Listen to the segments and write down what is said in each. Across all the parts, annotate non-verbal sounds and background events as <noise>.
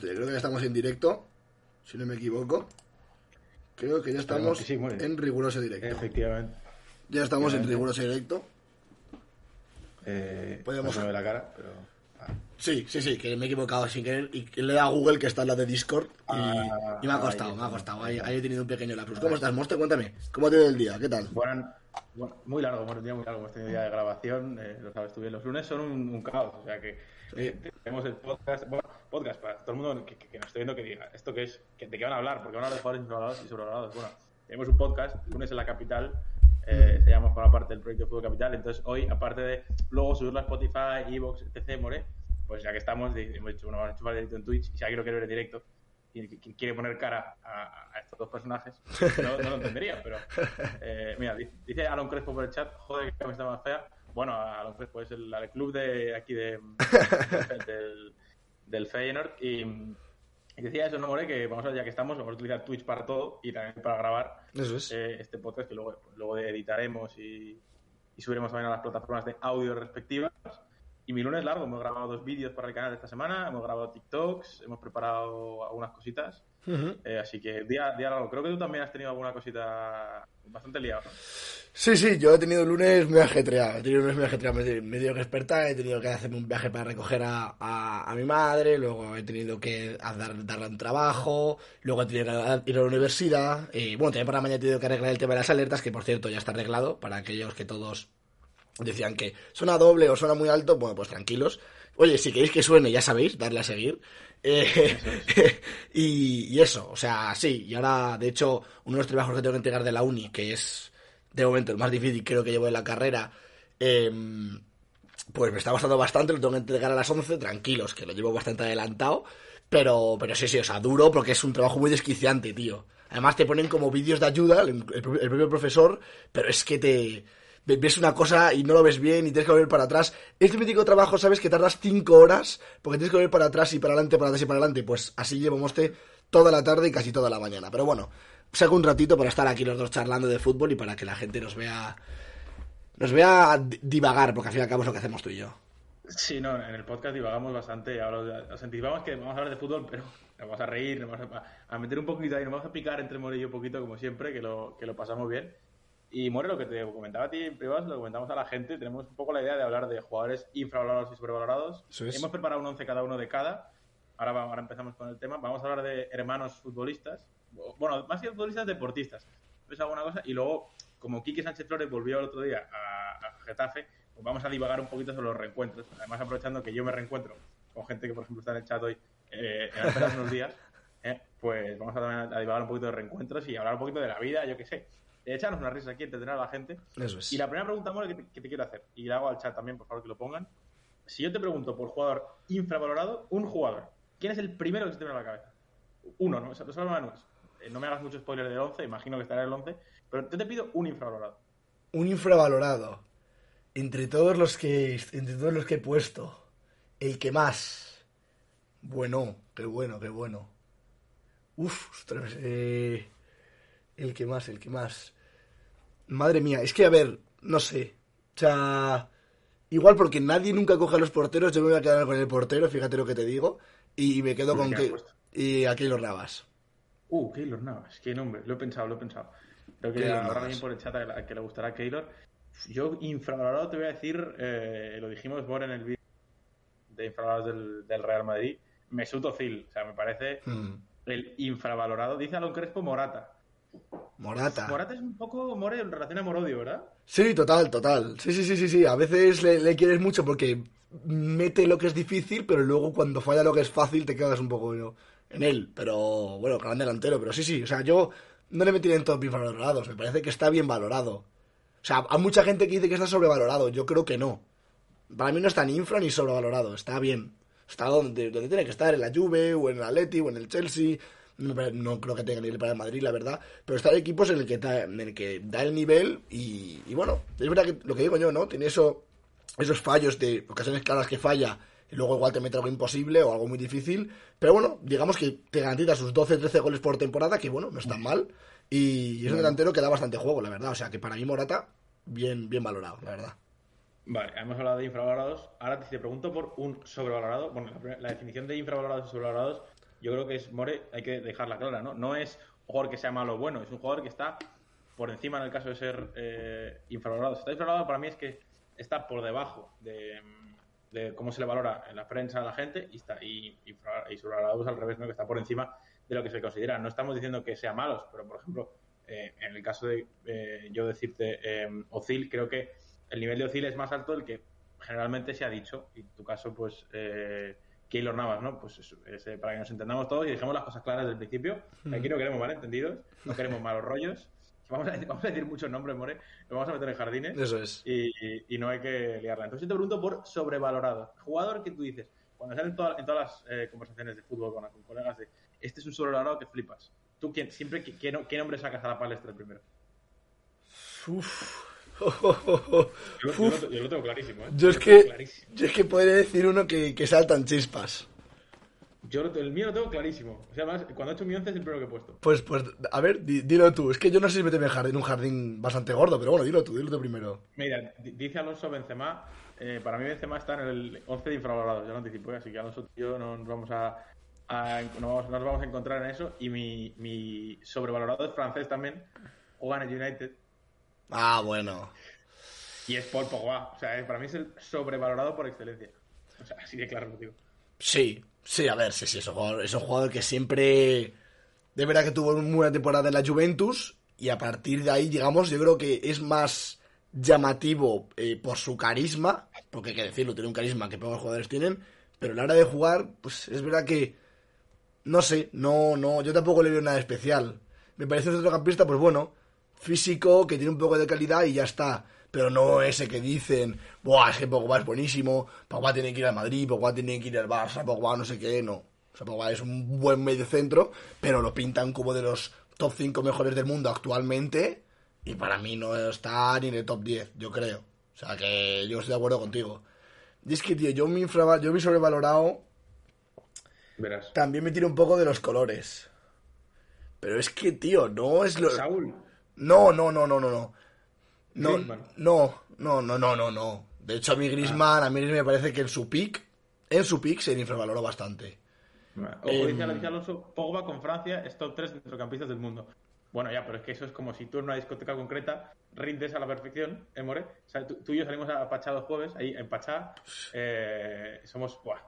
Creo que ya estamos en directo. Si no me equivoco. Creo que ya estamos que sí, en riguroso directo. Efectivamente. Ya estamos en riguroso directo. Eh, Podemos- no se me ve la cara, pero. ah, Sí, sí, sí, que me he equivocado sin querer y que le dado a Google que está en la de Discord y, Ah, y me ha costado, me ha costado. Ahí, ahí he tenido un pequeño lapsus. ¿Cómo estás, Monster? Cuéntame. ¿Cómo te ha ido el día? ¿Qué tal? Bueno, muy largo, hemos tenido muy largo, hemos tenido día de grabación, eh, lo sabes tú bien, los lunes son un, caos, o sea que eh, tenemos el podcast, bueno, podcast para todo el mundo que, que, nos esté viendo que diga, ¿esto qué es? ¿De qué van a hablar? Porque van a hablar de jugadores infravalorados y sobrevalorados. Bueno, tenemos un podcast, lunes en la capital, eh, se llama por parte del proyecto Fútbol Capital, entonces hoy, aparte de luego subirlo a Spotify, Evox, etc., More, pues ya que estamos, hemos dicho, bueno, vamos a chupar directo en Twitch, y si alguien lo quiere ver en directo, quien quiere poner cara a, estos dos personajes, no, lo entendería, pero <laughs> eh, mira, dice Alon Crespo por el chat, joder, que está más fea. Bueno, Alon Crespo es el, club de aquí de, <laughs> del, del Feyenoord. Y, decía eso, no more, que vamos a ya que estamos, vamos a utilizar Twitch para todo y también para grabar eh, este podcast que luego, luego editaremos y, y subiremos también a las plataformas de audio respectivas. Y mi lunes largo, hemos grabado dos vídeos para el canal esta semana, hemos grabado TikToks, hemos preparado algunas cositas. Eh, así que día, día largo. Creo que tú también has tenido alguna cosita bastante liada. Sí, sí, yo he tenido lunes muy ajetreado. He tenido lunes muy ajetreado. Me he tenido que despertar, he tenido que hacerme un viaje para recoger a, a, mi madre, luego he tenido que dar, darle un trabajo, luego he tenido que ir a la universidad. Y bueno, también para mañana he tenido que arreglar el tema de las alertas, que por cierto ya está arreglado para aquellos que todos decían que suena doble o suena muy alto, bueno, pues tranquilos. Oye, si queréis que suene, ya sabéis, darle a seguir. Eh, <laughs> y, eso, o sea, sí. Y ahora, de hecho, uno de los trabajos que tengo que entregar de la uni, que es de momento el más difícil, creo que llevo en la carrera, em, pues me está gustando bastante. Lo tengo que entregar a las 11, tranquilos, que lo llevo bastante adelantado. Pero, pero sí, sí, o sea, duro porque es un trabajo muy desquiciante, tío. Además, te ponen como vídeos de ayuda, el propio profesor, pero es que te ves una cosa y no lo ves bien y tienes que volver para atrás. Este mítico trabajo, ¿sabes? Que tardas cinco horas porque tienes que volver para atrás y para adelante, para atrás y para adelante. Pues así llevamos toda la tarde y casi toda la mañana. Pero bueno, saco un ratito para estar aquí los dos charlando de fútbol y para que la gente nos vea nos vea divagar, porque al fin y al cabo es lo que hacemos tú y yo. Sí, no, en el podcast divagamos bastante. Ahora os anticipamos que vamos a hablar de fútbol, pero nos vamos a reír, nos vamos a, meter un poquito ahí, nos vamos a picar entre More y yo un poquito, como siempre, que lo, que lo pasamos bien. Y More, lo que te comentaba a ti en privado, lo comentamos a la gente, tenemos un poco la idea de hablar de jugadores infravalorados y sobrevalorados. Hemos preparado un once cada uno de cada. Ahora, ahora empezamos con el tema. Vamos a hablar de hermanos futbolistas. Bueno, más que futbolistas, deportistas. ¿Ves alguna cosa? Y luego, como Quique Sánchez Flores volvió el otro día a, Getafe, pues vamos a divagar un poquito sobre los reencuentros. Además, aprovechando que yo me reencuentro con gente que, por ejemplo, está en el chat hoy, eh, en unos días, <laughs> eh, pues vamos a, a divagar un poquito de reencuentros y hablar un poquito de la vida, yo qué sé echarnos una risa aquí, entretener a la gente. Eso es. Y la primera pregunta, More, que te, quiero hacer, y le hago al chat también, por favor, que lo pongan. Si yo te pregunto por jugador infravalorado, un jugador, ¿quién es el primero que se te viene a la cabeza? Uno, ¿no? Solo no es. Eh, no me hagas mucho spoiler del 11, imagino que estará el 11, pero yo te pido un infravalorado. Un infravalorado. Entre todos los que, entre todos los que he puesto, el que más. Bueno, qué bueno, qué bueno. Uf, ostras, eh, el que más, el que más. Madre mía, es que a ver, no sé. O sea, igual porque nadie nunca coge a los porteros, yo me voy a quedar con el portero, fíjate lo que te digo, y me quedo con que... Y a Keylor Navas. Uh, Keylor Navas, qué nombre, lo he pensado, lo he pensado. Creo que habrá alguien por el chat a que le gustará Keylor. Yo, infravalorado, te voy a decir, eh, lo dijimos por en el vídeo de infravalorados del, Real Madrid, Mesut Özil, o sea, me parece hmm. el infravalorado. Dice Alon Crespo Morata. Morata. Morata es un poco more en relación a Morodio, ¿verdad? Sí, total, total. Sí, sí, sí, sí, sí. A veces le, quieres mucho porque mete lo que es difícil, pero luego cuando falla lo que es fácil te quedas un poco en él. Pero bueno, gran delantero. Pero sí, sí. O sea, yo no le metí en top infravalorados. Me parece que está bien valorado. O sea, hay mucha gente que dice que está sobrevalorado. Yo creo que no. Para mí no está ni infra ni sobrevalorado. Está bien. Está donde, donde tiene que estar, en la Juve, o en el Atleti, o en el Chelsea no, creo que tenga nivel para el Madrid, la verdad, pero está en equipos en el que, da, en el que da el nivel y, bueno, es verdad que lo que digo yo, ¿no? Tiene eso, esos fallos de ocasiones claras que falla y luego igual te mete algo imposible o algo muy difícil, pero bueno, digamos que te garantiza sus 12-13 goles por temporada, que bueno, no están mal, y es un delantero que da bastante juego, la verdad, o sea que para mí Morata, bien, bien valorado, la verdad. Vale, hemos hablado de infravalorados. Ahora te pregunto por un sobrevalorado. Bueno, la definición de infravalorados y sobrevalorados yo creo que es More, hay que dejarla clara, ¿no? No es un jugador que sea malo o bueno, es un jugador que está por encima en el caso de ser eh, infravalorado. Si está infravalorado para mí es que está por debajo de, cómo se le valora en la prensa a la gente y está y, y es al revés, ¿no? Que está por encima de lo que se considera. No estamos diciendo que sean malos, pero por ejemplo, eh, en el caso de eh, yo decirte eh, Ozil, creo que el nivel de Ozil es más alto del que generalmente se ha dicho. Y en tu caso, pues, eh, Keylor Navas, ¿no? Pues eso, para que nos entendamos todos y dejemos las cosas claras desde el principio. Aquí no queremos malentendidos, no queremos malos rollos. Vamos a, decir, vamos a decir muchos nombres, More. Nos vamos a meter en jardines. Eso es. Y, y no hay que liarla. Entonces yo te pregunto por sobrevalorado. Jugador que tú dices, cuando salen toda- en todas las eh, conversaciones de fútbol con, con colegas, de este es un sobrevalorado que flipas. Tú, quién, siempre, ¿qué, qué nombre sacas a la palestra primero? Uf. Yo, yo lo, yo lo tengo clarísimo, ¿eh? Yo es que, yo es que podría decir uno que, que saltan chispas. Yo lo- el mío lo tengo clarísimo. O sea, además, cuando he hecho mi once es el primero que he puesto. Pues, pues, a ver, di- dilo tú. Es que yo no sé si meterme en jardín, un jardín bastante gordo, pero bueno, dilo tú, dilo tú primero. Mira, di- dice Alonso Benzema. eh, para mí Benzema está en el 11 de infravalorados, ya lo anticipo, ¿eh? así que Alonso y yo no nos vamos a, a- no vamos, no nos vamos a encontrar en eso. Y mi, mi sobrevalorado es francés también, juega en el United Ah, bueno. y es Paul Pogba. O sea, para mí es el sobrevalorado por excelencia. O sea, así de claro lo digo. Sí, sí, a ver, sí, sí, es un jugador, es un jugador que siempre. De verdad que tuvo una buena temporada en la Juventus. Y a partir de ahí, digamos, yo creo que es más llamativo eh, por su carisma. Porque hay que decirlo, tiene un carisma que pocos jugadores tienen. Pero a la hora de jugar, pues es verdad que. No sé, no, no, yo tampoco le veo nada especial. Me parece un centrocampista, pues bueno, físico, que tiene un poco de calidad y ya está. Pero no ese que dicen, Buah, es que Pogba es buenísimo, Pogba tiene que ir al Madrid, Pogba tiene que ir al Barça, Pogba no sé qué, no. O sea, Pogba es un buen medio centro, pero lo pintan como de los top 5 mejores del mundo actualmente. Y para mí no está ni en el top 10, yo creo. O sea que yo estoy de acuerdo contigo. Y es que, tío, yo me, infrava- yo me he sobrevalorado Verás. también me tiro un poco de los colores. Pero es que, tío, no es lo. Saúl. No, no, no, no, no, no. No, no, no, no, no, no, no. De hecho, a mí Griezmann, a mí me parece que en su pick, en su pick se infravaloró bastante. Em, dice, dice Alonso, Pogba con Francia es top 3 centrocampistas del mundo. Bueno, ya, pero es que eso es como si tú en una discoteca concreta rindes a la perfección, ¿eh, More? O sea, tú, tú y yo salimos a Pachá los jueves, ahí en Pachá, eh, somos, ¡buah!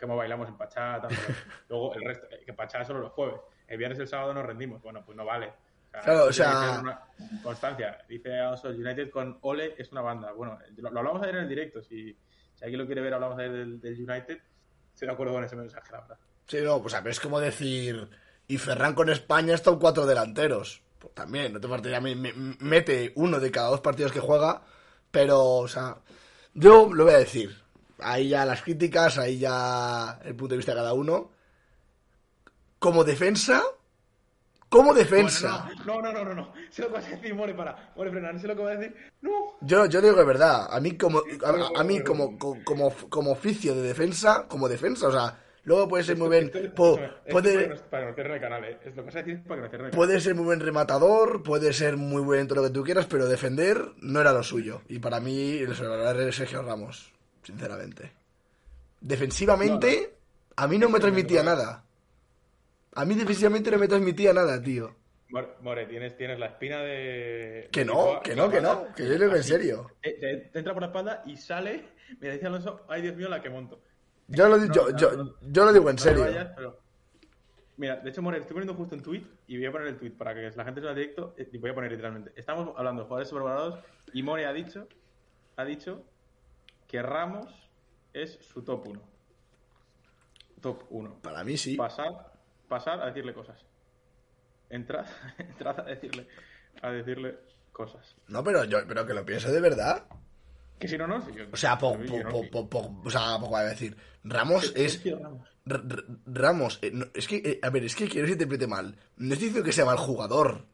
¿Cómo bailamos en Pachá? tanto. <laughs> Luego el resto, eh, que Pachá solo los jueves. El viernes y el sábado nos rendimos. Bueno, pues no vale. Claro, o sea- una constancia. Dice Alonso, United con Ole es una banda. Bueno, lo, lo hablamos ayer en el directo. Si, si alguien lo quiere ver, hablamos ayer del, del United. Estoy de acuerdo con ese mensaje, la verdad. Sí, no, pues a ver, es como decir. Y Ferran con España están cuatro delanteros. Pues también, no te partiría. Me, me- mete uno de cada dos partidos que juega. Pero, o sea, yo lo voy a decir. Ahí ya las críticas, ahí ya el punto de vista de cada uno. Como defensa. Como defensa. Bueno, no, no, no, no, no. Sé lo que vas a decir, More, para. More, frena, no sé lo que vas a decir. No. Yo, yo digo que es verdad. A mí como a, a mí como, como, como, oficio de defensa, como defensa, o sea, luego puede ser muy Esto- esto- puede, Para para cierren el canal, ¿eh? Es lo que vas a decir es para que nos cierren el canal. puede ser muy buen rematador, puede ser muy buen en todo lo que tú quieras, pero defender no era lo suyo. Y para mí el es Sergio Ramos, sinceramente. Defensivamente, a mí no me transmitía nada. A mí defensivamente no me transmitía nada, tío. More, tienes, tienes la espina de. Que no, que no, que no, que yo digo en serio. Te, entra por la espalda y sale. Me dice Alonso, ay Dios mío, la que monto. Yo lo, yo, no, yo, no. yo lo digo en serio. Mira, de hecho, More, estoy poniendo justo un tweet y voy a poner el tweet para que la gente se vea directo eh, y voy a poner literalmente. Estamos hablando de jugadores sobrevalorados y More ha dicho, ha dicho que Ramos es su top 1. Top 1. Para mí sí. Pasar, pasar a decirle cosas. Entrad, <laughs> entrad a decirle, a decirle cosas. No, pero yo pero que lo pienso de verdad. Que si no, no. si yo- O sea, po, po, no- po, po, po- o sea, poco a decir. Ramos es. Ramos. R- R- Ramos, eh, no, es que, eh, a ver, es que quiero que se interprete mal. No estoy diciendo que sea mal jugador.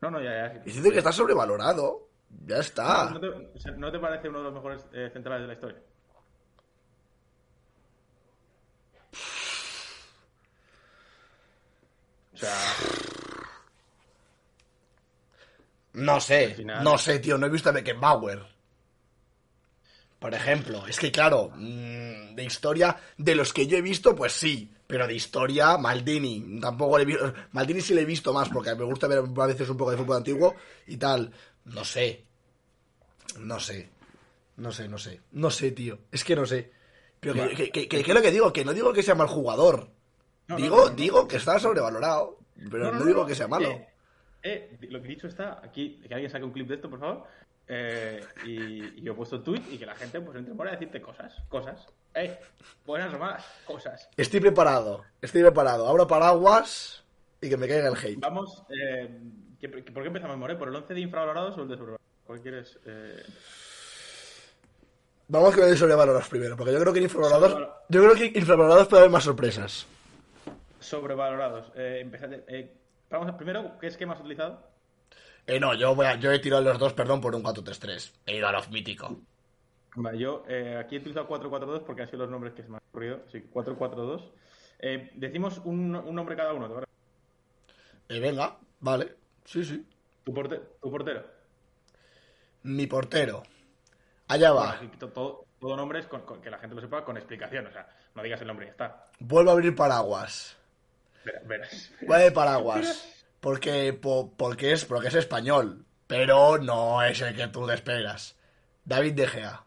No, no, ya, ya. Estoy diciendo que está sobrevalorado. Ya está. ¿No te, o sea, ¿no te parece uno de los mejores eh, centrales de la historia? O sea, No sé, final- no sé, tío. No he visto a Beckenbauer. Por ejemplo, es que claro, mm, de historia, de los que yo he visto, pues sí. Pero de historia, Maldini. Tampoco le he visto. Maldini sí le he visto más porque me gusta ver a veces un poco de fútbol antiguo y tal. No sé. No sé. No sé, no sé. No sé, tío. Es que no sé. Pero que- que es lo que digo, que no digo que sea mal jugador. No, digo, digo que está sobrevalorado. Pero no, digo que sea malo. Eh, eh, lo que dicho está, aquí, que alguien saque un clip de esto, por favor. Eh, y, y yo he puesto tweet y que la gente pues entre por a decirte cosas, cosas. Eh, buenas o malas, cosas. Estoy preparado, estoy preparado. Abro paraguas y que me caiga el hate. Vamos, eh, ¿qué- qué- ¿por qué empezamos, More? ¿Por el 11 de infravalorados o el de sobrevalorados? ¿Cuál quieres? Eh, Vamos con el de sobrevalorados primero, porque yo creo que infravalorados, yo creo que infravalorados puede haber más sorpresas. Sobrevalorados. Eh, empezate- eh, vamos a, primero, ¿qué esquema has utilizado? Eh, no, yo, voy a- yo he tirado los dos, perdón, por un 4-3-3. He ido a los mítico. Vale, yo eh, aquí he utilizado 442 porque han sido los nombres que se me han ocurrido. Sí, 442. Eh, decimos un, un nombre cada uno, ¿te? Eh, venga, vale. Sí, sí. Tu, porte- tu portero. Mi portero. Allá Bueno, va. así que to- todo, todo nombre es con, con- que la gente lo sepa con explicación. O sea, no digas el nombre y ya está. Vuelvo a abrir paraguas. Verás. Voy de paraguas. Porque, po- porque, es, porque es español. Pero no es el que tú te esperas. David De Gea.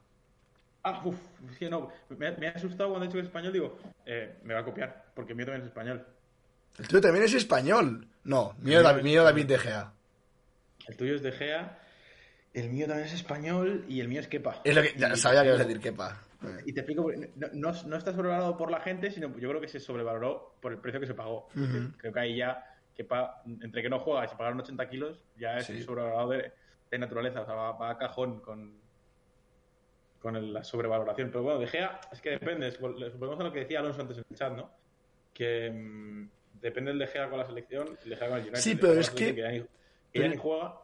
Ah, uff, que no. Me, me ha asustado cuando he dicho que es español. Digo, eh, me va a copiar porque el mío también es español. El tuyo también es español. No, mío, mío David, es mío David. De Gea. El tuyo es de Gea. El mío también es español y el mío es Kepa. Es lo que ya sabía que ibas a decir, Kepa. Y te explico, no, no, no está sobrevalorado por la gente, sino yo creo que se sobrevaloró por el precio que se pagó. Creo que ahí ya, que pa- entre que no juega y se pagaron 80 kilos, ya es Sí. sobrevalorado de, de naturaleza. O sea, va, va a cajón con, con el- la sobrevaloración. Pero bueno, De Gea, es que depende. Volvemos a lo que decía Alonso antes en el chat, ¿no? Que mm, depende del De Gea con la selección, el De Gea con el United. Sí, El pero es que- ya ni, que pero- ni juega.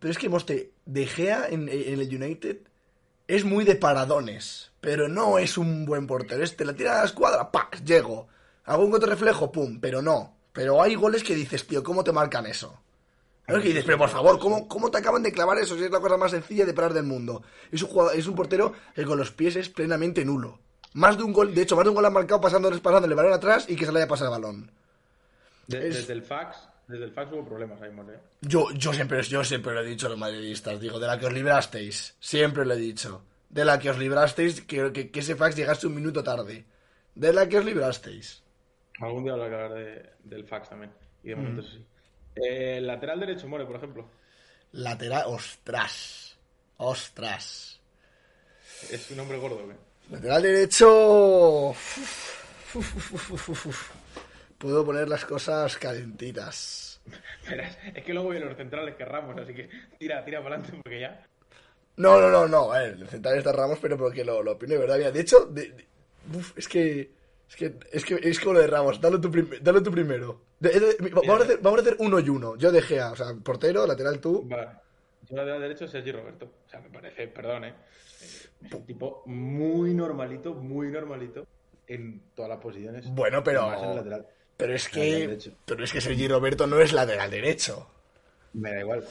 Pero es que, Moste, De Gea en, en el United es muy de paradones. Pero no es un buen portero. Este la tira a la escuadra, ¡pac! Llego. Hago un contrarreflejo, ¡pum! Pero no. Pero hay goles que dices, tío, ¿cómo te marcan eso? Claro que dices, pero por favor, ¿cómo, ¿cómo te acaban de clavar eso si es la cosa más sencilla de parar del mundo? Es un, jugador, es un portero que con los pies es plenamente nulo. Más de un gol, de hecho, más de un gol han marcado pasándoles pasando el balón atrás y que se le haya pasado el balón. De- Es- Desde el fax, desde el fax hubo problemas ahí, More. Yo, yo siempre, yo siempre lo he dicho a los madridistas, digo, de la que os librasteis, siempre lo he dicho. De la que os librasteis, que, que, que ese fax llegase un minuto tarde. De la que os librasteis. Algún día habrá que hablar de- del fax también. Y de momento eso sí. Eh, lateral derecho, More, por ejemplo. Lateral, ostras. Ostras. Es un hombre gordo, ¿qué? Lateral derecho. Uf, uf. Puedo poner las cosas calentitas. <laughs> Es que luego vienen los centrales que Ramos, así que tira, tira para adelante porque ya. No, no, no, no. A ver, el central está Ramos, pero porque lo, lo opino de verdad. Mira, de hecho, de- de- uf, es que. Es que, es que es como lo de Ramos. Dalo tú, prim- dalo tú primero. De- de- de- vamos, a hacer, vamos a hacer uno y uno. Yo de Gea, o sea, portero, lateral tú. Vale. Yo lateral derecho Sergi Roberto. O sea, me parece, perdón, ¿eh? Es un tipo muy normalito, muy normalito en todas las posiciones. Bueno, pero. Más en el lateral. Pero es que. Pero es que Sergi Roberto no es lateral derecho. Me da igual.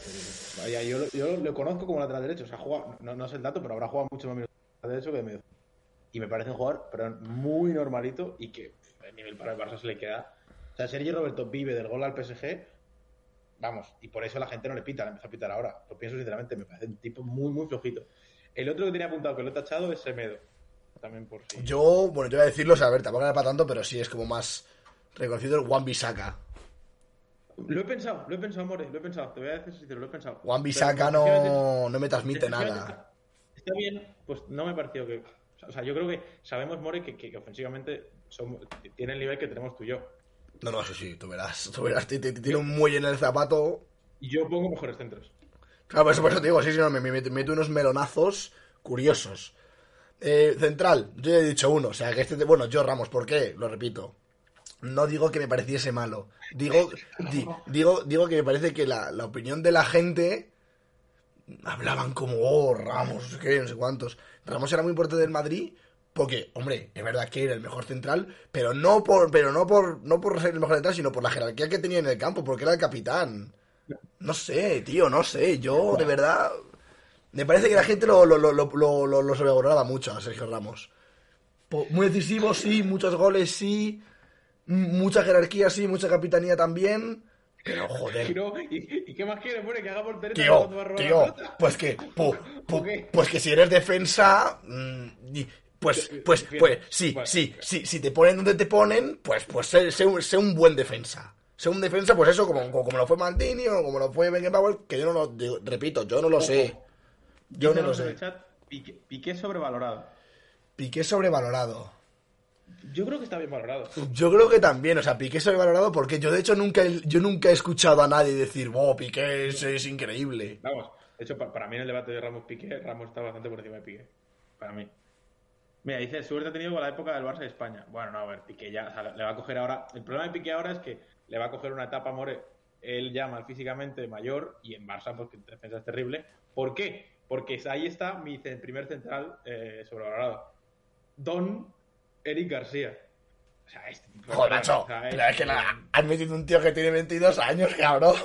Vaya, yo, lo- yo lo conozco como lateral derecho. O sea, juega, no, no sé el dato, pero habrá jugado mucho más minutos lateral derecho que de medio. Y me parece un jugador, pero muy normalito y que el nivel para el Barça se le queda. O sea, Sergi Roberto vive del gol al PSG. Vamos, y por eso la gente no le pita, le empieza a pitar ahora. Lo pienso sinceramente, me parece un tipo muy, muy flojito. El otro que tenía apuntado que lo he tachado es Semedo. También por si. Yo, bueno, yo voy a decirlo, o sea, a ver, tampoco era para tanto, pero sí es como más reconocido el Juan Bisaka. Lo he pensado, lo he pensado, More, lo he pensado. Te voy a decir sincero, lo he pensado. Juan efectivamente, no, no me transmite nada. Está, bien, pues no me pareció que. O sea, yo creo que sabemos, More, que, que- que ofensivamente somos- tiene el nivel que tenemos tú y yo. No, no, sí, sí, tú verás. Tú verás, tiene un muelle en el zapato. Y yo pongo mejores centros. Claro, por eso, por eso te digo, sí, sí, no, me meto unos melonazos curiosos. Eh, central, yo ya he dicho uno, o sea, que este, bueno, yo Ramos, ¿por qué? Lo repito. No digo que me pareciese malo. Digo, di- digo, digo que me parece que la, la opinión de la gente hablaban como, oh, Ramos, qué, no sé cuántos. Ramos era muy importante del Madrid porque, hombre, es verdad que era el mejor central, pero no por, pero no por, no por ser el mejor central, sino por la jerarquía que tenía en el campo, porque era el capitán. No sé, tío, no sé. Yo, de verdad. Me parece que la gente lo, lo, lo, lo, lo, lo- lo sobrevaloraba mucho a Sergio Ramos. Muy decisivo, sí, muchos goles, sí. Mucha jerarquía, sí, mucha capitanía también. Pero, Y, joder. <laughs> no, ¿y, y qué más quieres, More? Que haga portería Tío, tío, pues que, <laughs> pu- pu- ¿Por qué? pues que si eres defensa, mm, pues, pues, pues, sí, vale. sí, sí, si te ponen donde te ponen, pues, pues sé, sé un- sé un buen defensa. Sea un defensa, pues eso, como, como, lo fue Mantini o como lo fue Beckenbauer, que yo no lo, repito, yo no lo sé. Yo no lo sé. Piqué sobrevalorado. Piqué sobrevalorado. Yo creo que está bien valorado. Yo creo que también, o sea, Piqué sobrevalorado porque yo de hecho nunca he, yo nunca he escuchado a nadie decir, wow, Piqué es, es increíble. Vamos, de hecho, pa- para mí en el debate de Ramos Piqué, Ramos está bastante por encima de Piqué. Para mí. Mira, dice, suerte ha tenido con la época del Barça y España. Bueno, no, a ver, Piqué ya, o sea, le va a coger ahora. El problema de Piqué ahora es que le va a coger una etapa, More. Él ya mal físicamente, mayor, y en Barça, pues que en defensa es terrible. ¿Por qué? Porque ahí está mi primer central eh, sobrevalorado. Don Eric García. O sea, este tipo de Joder, macho, es que la, has metido un tío que tiene 22 años, cabrón.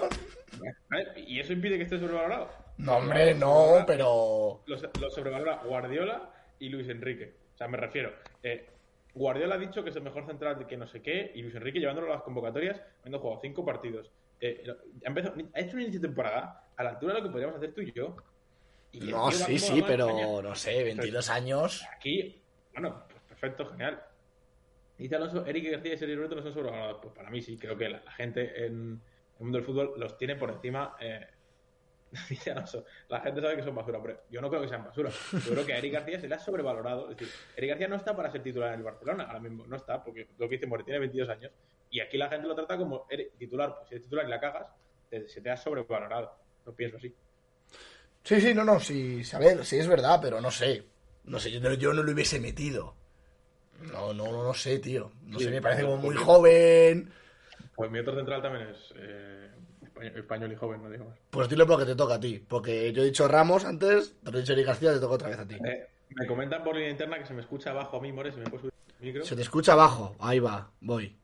¿Y eso impide que esté sobrevalorado? No, hombre, no, pero... lo, lo sobrevalora Guardiola y Luis Enrique. O sea, me refiero. eh, Guardiola ha dicho que es el mejor central de que no sé qué, y Luis Enrique llevándolo a las convocatorias, habiendo jugado cinco partidos. Eh, ha, empezado- ha hecho un inicio de temporada a la altura de lo que podríamos hacer tú y yo. Y No, sí, sí, pero no sé, 22 años. Aquí, bueno, perfecto, genial. Dice Alonso, Eric García y Sergio Roberto no son sobrevalorados. Pues para mí sí, creo que la, gente en el mundo del fútbol los tiene por encima. eh, <laughs> dice Alonso, la gente sabe que son basura, pero yo no creo que sean basura. Yo creo que a Eric García se le ha sobrevalorado. Es decir, Eric García no está para ser titular en el Barcelona, ahora mismo no está, porque lo que dice More tiene 22 años. Y aquí la gente lo trata como "Eric, titular. Pues si eres titular y la cagas, te- se te ha sobrevalorado. Lo pienso así. Sí, sí, no, no, sí, a ver, sí es verdad, pero no sé. No sé, yo no lo hubiese metido. No, no, no, no sé, tío. No Sí, sé, me parece como muy joven. Pues mi otro central también es eh, español, español y joven, no digo más. Pues dilo porque te toca a ti. Porque yo he dicho Ramos antes, te lo he dicho Eric García, te toca otra vez a ti. Eh, me comentan por línea interna que se me escucha abajo a mí, More, si me puedes subir el micro. Se te escucha abajo. Ahí va, voy.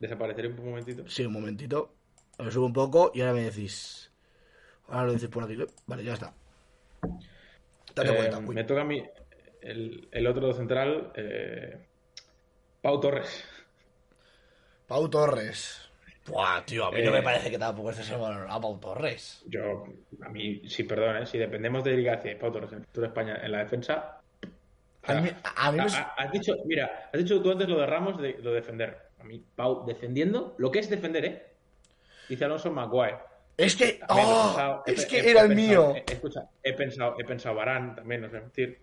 Desapareceré un momentito. Sí, un momentito. Lo subo un poco y ahora me decís. Ahora lo decís por aquí. Vale, ya está. Date Eh, cuenta. uy. me toca a mí el, el otro central, eh, Pau Torres. Pau Torres. Buah, tío, a mí no Eh. me parece que tampoco esté sobrevalorado Pau Torres. Yo, a mí, sí, perdón, eh, si dependemos de Eric García y Pau Torres en el futuro de España en la defensa. A mí, a mí me... ha- ha- has dicho, mira, has dicho tú antes lo de Ramos de lo de defender. A mí, Pau, defendiendo, lo que es defender, ¿eh? Dice Alonso Maguire. Es que... He ¡Oh! pensado- he es pe- que he- era he el pensado- mío. he- escucha, he pensado, he pensado Barán también, no sé mentir.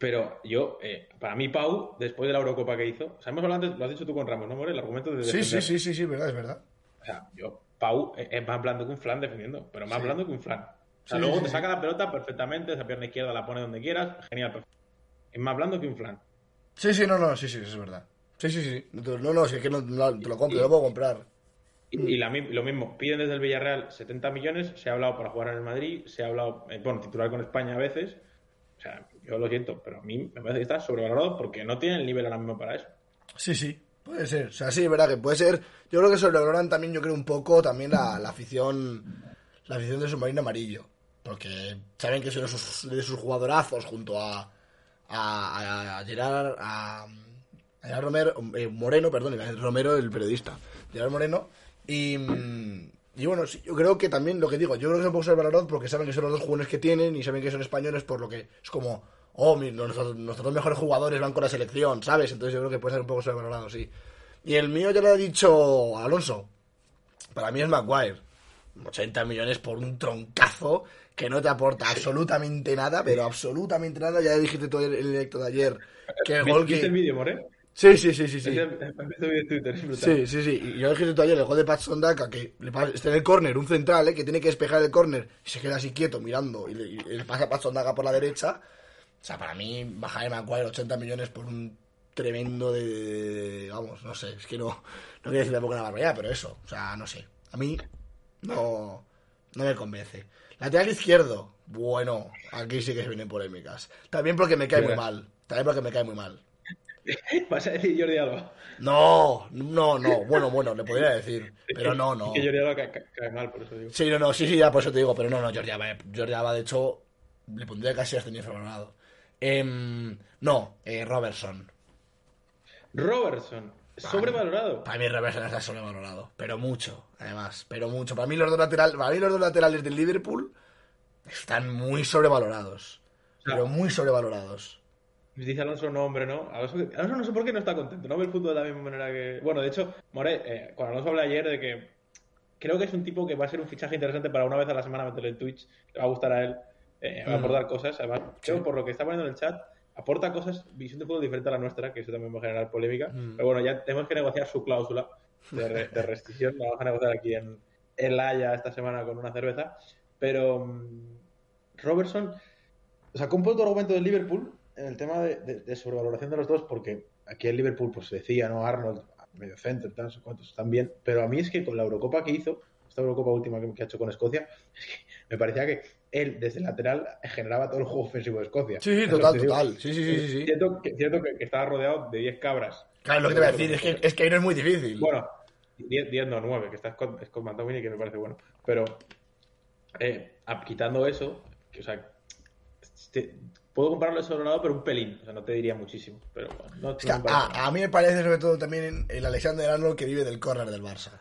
Pero yo, eh, para mí, Pau, después de la Eurocopa que hizo, o sea, hemos hablado antes, lo has dicho tú con Ramos, ¿no, More? El argumento de Sí, sí, sí, sí, sí, verdad, es verdad. O sea, yo, Pau eh, es más blando que un flan defendiendo, pero más Sí. blando que un flan. O sea, Sí, luego sí, te saca la pelota perfectamente, esa pierna izquierda la pone donde quieras, genial, perfecto. Es más blando que un flan. Sí, sí, no, no, sí, sí, es verdad. Sí, sí, sí. No, no, si es que no, no, te lo compro, te lo puedo comprar. Y, y la lo mismo, piden desde el Villarreal 70 millones, se ha hablado para jugar en el Madrid, se ha hablado, eh, bueno, titular con España a veces. O sea, yo lo siento, pero a mí me parece que está sobrevalorado porque no tiene el nivel ahora mismo para eso. Sí, sí, puede ser. O sea, sí, es verdad que puede ser. Yo creo que sobrevaloran también, yo creo, un poco también la, la afición la afición de submarino amarillo. Porque saben que son de sus, de sus jugadorazos junto a, a, Gerard, a, Gerard Romero, eh, Moreno, perdón, Romero, el periodista, Gerard Moreno. Y, mm, y bueno, yo creo que también lo que digo, yo creo que es un poco sobrevalorados porque saben que son los dos jóvenes que tienen y saben que son españoles, por lo que es como, oh, nuestros, nuestros dos mejores jugadores van con la selección, ¿sabes? Entonces yo creo que puede ser un poco sobrevalorado, sí. Y el mío ya lo ha dicho Alonso. Para mí es Maguire. 80 millones por un troncazo que no te aporta absolutamente nada, pero absolutamente nada. Ya dijiste en el directo de ayer que el gol ¿Viste el vídeo, More? Sí, sí, sí, sí, sí. De Twitter es brutal. Sí, sí, sí. Y yo tú ayer el gol de Pat Sondaka que le pasa- está en el córner, un central, ¿eh? que tiene que despejar el córner y se queda así quieto mirando y le, y le pasa a Pat Sondaka por la derecha. O sea, para mí, bajar de Maguire 80 millones por un tremendo de, de- Vamos, no sé, es que no, no quiero decir tampoco una barbaridad, pero eso, o sea, no sé. A mí no, no me convence. Lateral izquierdo, bueno, aquí sí que se vienen polémicas. También porque me cae muy mal. También porque me cae muy mal. <laughs> Vas a decir Jordi Alba. No, no, no. Bueno, bueno, le podría decir. Pero no, no. <laughs> Es que Jordi Alba cae, mal, por eso digo. Sí, no, no, sí, sí, ya por eso te digo, pero no, no, Jordi Alba, eh, Jordi Alba, de hecho, le pondría casi hasta ni sobrevalorado. Em, no, eh, Robertson. Robertson, sobrevalorado. Para mí Robertson está sobrevalorado, pero mucho, además, pero mucho. Para mí los dos laterales, para mí los dos laterales del Liverpool están muy sobrevalorados, pero muy sobrevalorados. Dice Alonso, no, hombre, no. Alonso, Alonso no sé por qué no está contento. No ve el fútbol de la misma manera que. Bueno, de hecho, More, eh, con Alonso hablé ayer de que creo que es un tipo que va a ser un fichaje interesante para una vez a la semana meterle en Twitch. Le va a gustar a él. Eh, va a aportar cosas. Además, creo Sí. por lo que está poniendo en el chat, aporta cosas, visión de fútbol diferente a la nuestra, que eso también va a generar polémica. Mm. Pero bueno, ya tenemos que negociar su cláusula de, re- de restricción. La vamos a negociar aquí en, La Haya esta semana con una cerveza. Pero mm, Robertson sacó un poco tu argumento del Liverpool en el tema de, de- de sobrevaloración de los dos, porque aquí en Liverpool pues se decía, ¿no? Arnold, medio centro, tal, cuántos, están bien. Pero a mí es que con la Eurocopa que hizo, esta Eurocopa última que, que ha hecho con Escocia, es que me parecía que él, desde el lateral, generaba todo el juego ofensivo de Escocia. Sí, sí, total, total. Sí, sí, sí, sí. Cierto, que, cierto que, que estaba rodeado de 10 cabras. Claro, lo que te voy a decir es que, es que ahí no es muy difícil. Bueno, 10, 10 no, 9, que está Scott, Scott McTominay, que me parece bueno. Pero eh, quitando eso, que, o sea, te- puedo compararlo sobre lado, pero un pelín. O sea, no te diría muchísimo. Pero bueno, no, Es que no a, a mí me parece sobre todo también el Alexander Arnold que vive del córner del Barça.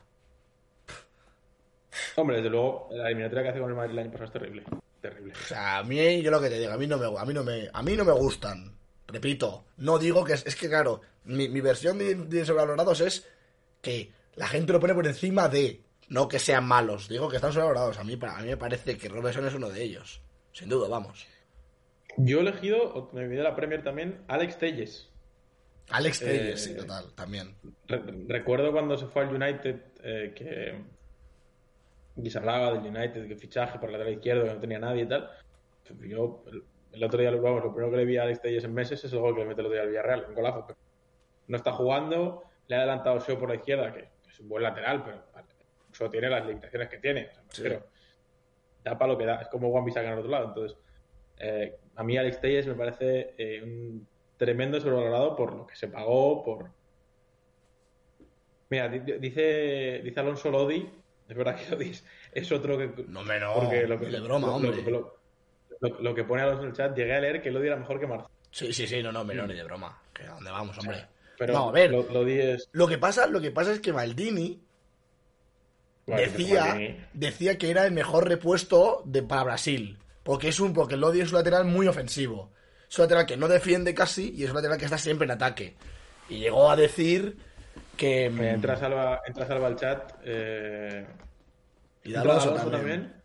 Hombre, desde luego, la eliminatoria que hace con el Madrid el año pasado es terrible. Terrible. O sea, a mí, yo lo que te digo, a mí no me, a mí no me, a mí no me gustan. Repito, no digo que es, es que claro, mi, mi versión de, de sobrevalorados es que la gente lo pone por encima de, no que sean malos, digo que están sobrevalorados. A mí, a mí me parece que Robertson es uno de ellos, sin duda, vamos. Yo he elegido, me olvidé la Premier también, Alex Telles. Alex Eh, Telles, sí, total, también. Re- recuerdo cuando se fue al United eh, que y se hablaba del United, que fichaje por el lateral izquierdo, que no tenía nadie y tal. Yo el, otro día, vamos, lo primero que le vi a Alex Telles en meses es el gol que le mete el otro día al Villarreal, un golazo. pero no está jugando, le ha adelantado Seo por la izquierda, que es un buen lateral, pero vale, Seo tiene las limitaciones que tiene. O sea, Sí. refiero, da para lo que da, es como Juan Bisaca en el otro lado. Entonces, eh, a mí Alex Telles me parece eh, un tremendo sobrevalorado por lo que se pagó, por, Mira, di- dice, dice Alonso Lodi, es verdad que <laughs> Lodi es, otro que... No, me no, porque lo que, de broma, lo- hombre. Lo, lo- lo que pone Alonso en el chat, llegué a leer que Lodi era mejor que Marcelo. Sí, sí, sí, no, no, me no, ni de broma. Que a dónde vamos, hombre. Pero no, a ver, Lodi es... lo que pasa, lo que pasa es que Maldini decía, Maldini- decía que era el mejor repuesto de, para Brasil. Porque es un, porque Lodi es un lateral muy ofensivo. Es un lateral que no defiende casi y es un lateral que está siempre en ataque. Y llegó a decir que. Mira, entra Salva, entra Salva al chat. Eh, y de Alonso Alonso también. también.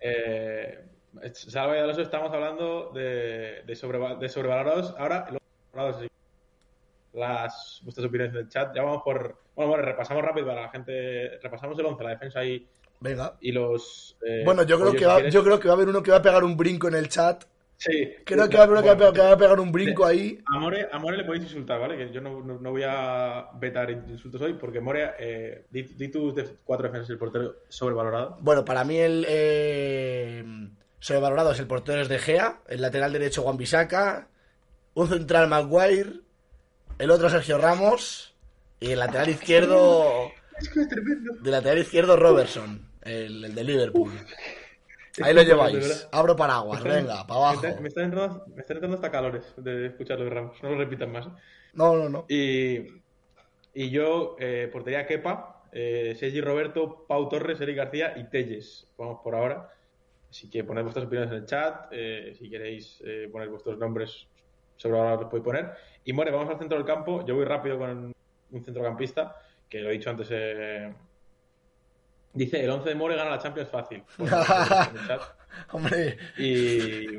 Eh, Salva y Alonso estamos hablando de, de, sobreva- de sobrevalorados. Ahora, los las vuestras opiniones en el chat. Ya vamos por. Bueno, bueno, repasamos rápido para la gente. Repasamos el 11, la defensa y, Venga. y los. eh, Bueno, yo creo, que va, quieres- yo creo que va a haber uno que va a pegar un brinco en el chat. Sí. Creo que va a haber uno que va a Bueno, pegar- que va a pegar un brinco ahí. A More, a More le podéis insultar, ¿vale? Que yo no, no- no voy a vetar insultos hoy porque More, eh, di, di tus def- cuatro defensas del portero sobrevalorado. Bueno, para mí el eh, sobrevalorado es el portero es De Gea, el lateral derecho Juan Bisaca, un central Maguire, el otro Sergio Ramos y el lateral izquierdo <laughs> Es que es tremendo. de lateral izquierdo Robertson, el, el de Liverpool. Ahí lo lleváis. Abro paraguas, están- venga, para abajo. Me, está- me están entrando, me están entrando hasta calores de escuchar los Ramos. No lo repitan más. No, no, no. Y, y yo, eh, portería Kepa, eh, Sergi Roberto, Pau Torres, Eric García y Telles. Vamos por ahora. Así que poned vuestras opiniones en el chat. eh, si queréis eh, poner vuestros nombres sobre ahora los podéis poner. Y More, vamos al centro del campo. Yo voy rápido con un centrocampista, que lo he dicho antes. Dice, el 11 de More gana la Champions fácil. <laughs> Chat. <laughs> Hombre, Y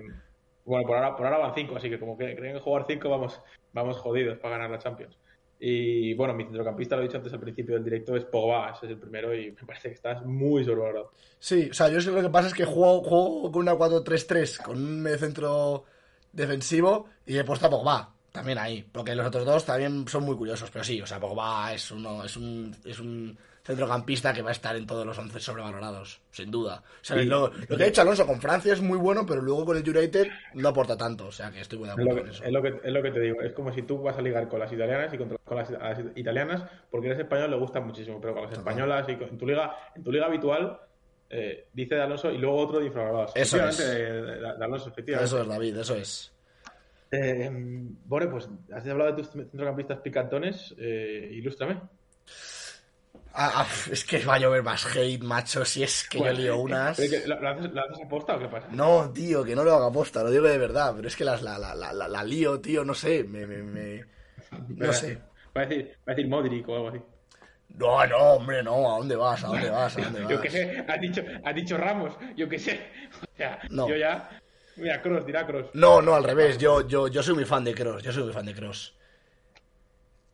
bueno, por ahora, por ahora van 5, así que como que creen que jugar 5 vamos, vamos jodidos para ganar la Champions. Y bueno, mi centrocampista, lo he dicho antes al principio del directo, es Pogba, ese es el primero y me parece que estás muy sobrevalorado. sí, o sea, yo lo que pasa es que juego, juego con una 4-3-3, con un medio centro defensivo y he puesto a Pogba también ahí, porque los otros dos también son muy curiosos, pero sí, o sea, Pogba es uno, es un, es un centrocampista que va a estar en todos los 11 sobrevalorados, sin duda. O sea, lo, lo que ha hecho Alonso con Francia es muy bueno, pero luego con el United no aporta tanto, o sea, que estoy muy de Es lo, acuerdo que, con eso. es, lo que, es lo que te digo, es como si tú vas a ligar con las italianas y contra, con las, italianas, porque eres español le gustan muchísimo, pero con las españolas y con- en tu liga, en tu liga habitual, eh, dice de Alonso y luego otro de infravalorados. Eso es. De, de- de Alonso, efectivamente. Eso es, David, eso es. Eh, bueno, pues has hablado de tus centrocampistas picantones, eh, ilústrame. Ah, ah, es que va a llover más hate, macho, si es que yo lío unas... ¿Pero que ¿Lo, lo haces, ¿Lo haces o qué pasa? No, tío, que no lo haga aposta, lo digo de verdad, pero es que las, la, la, la, la, la lío, tío, no sé, me... me, me- <laughs> No sé. Va a decir, va a decir Modric o algo así. No, no, hombre, no, ¿a dónde vas? ¿A dónde vas? ¿A dónde vas? <laughs> Yo qué sé, has dicho, has dicho Ramos, yo qué sé. <laughs> O sea, No. yo ya. Mira, Cross, dirá Cross. No, no, al revés. Yo, yo, yo soy muy fan de Cross. Yo soy muy fan de Cross.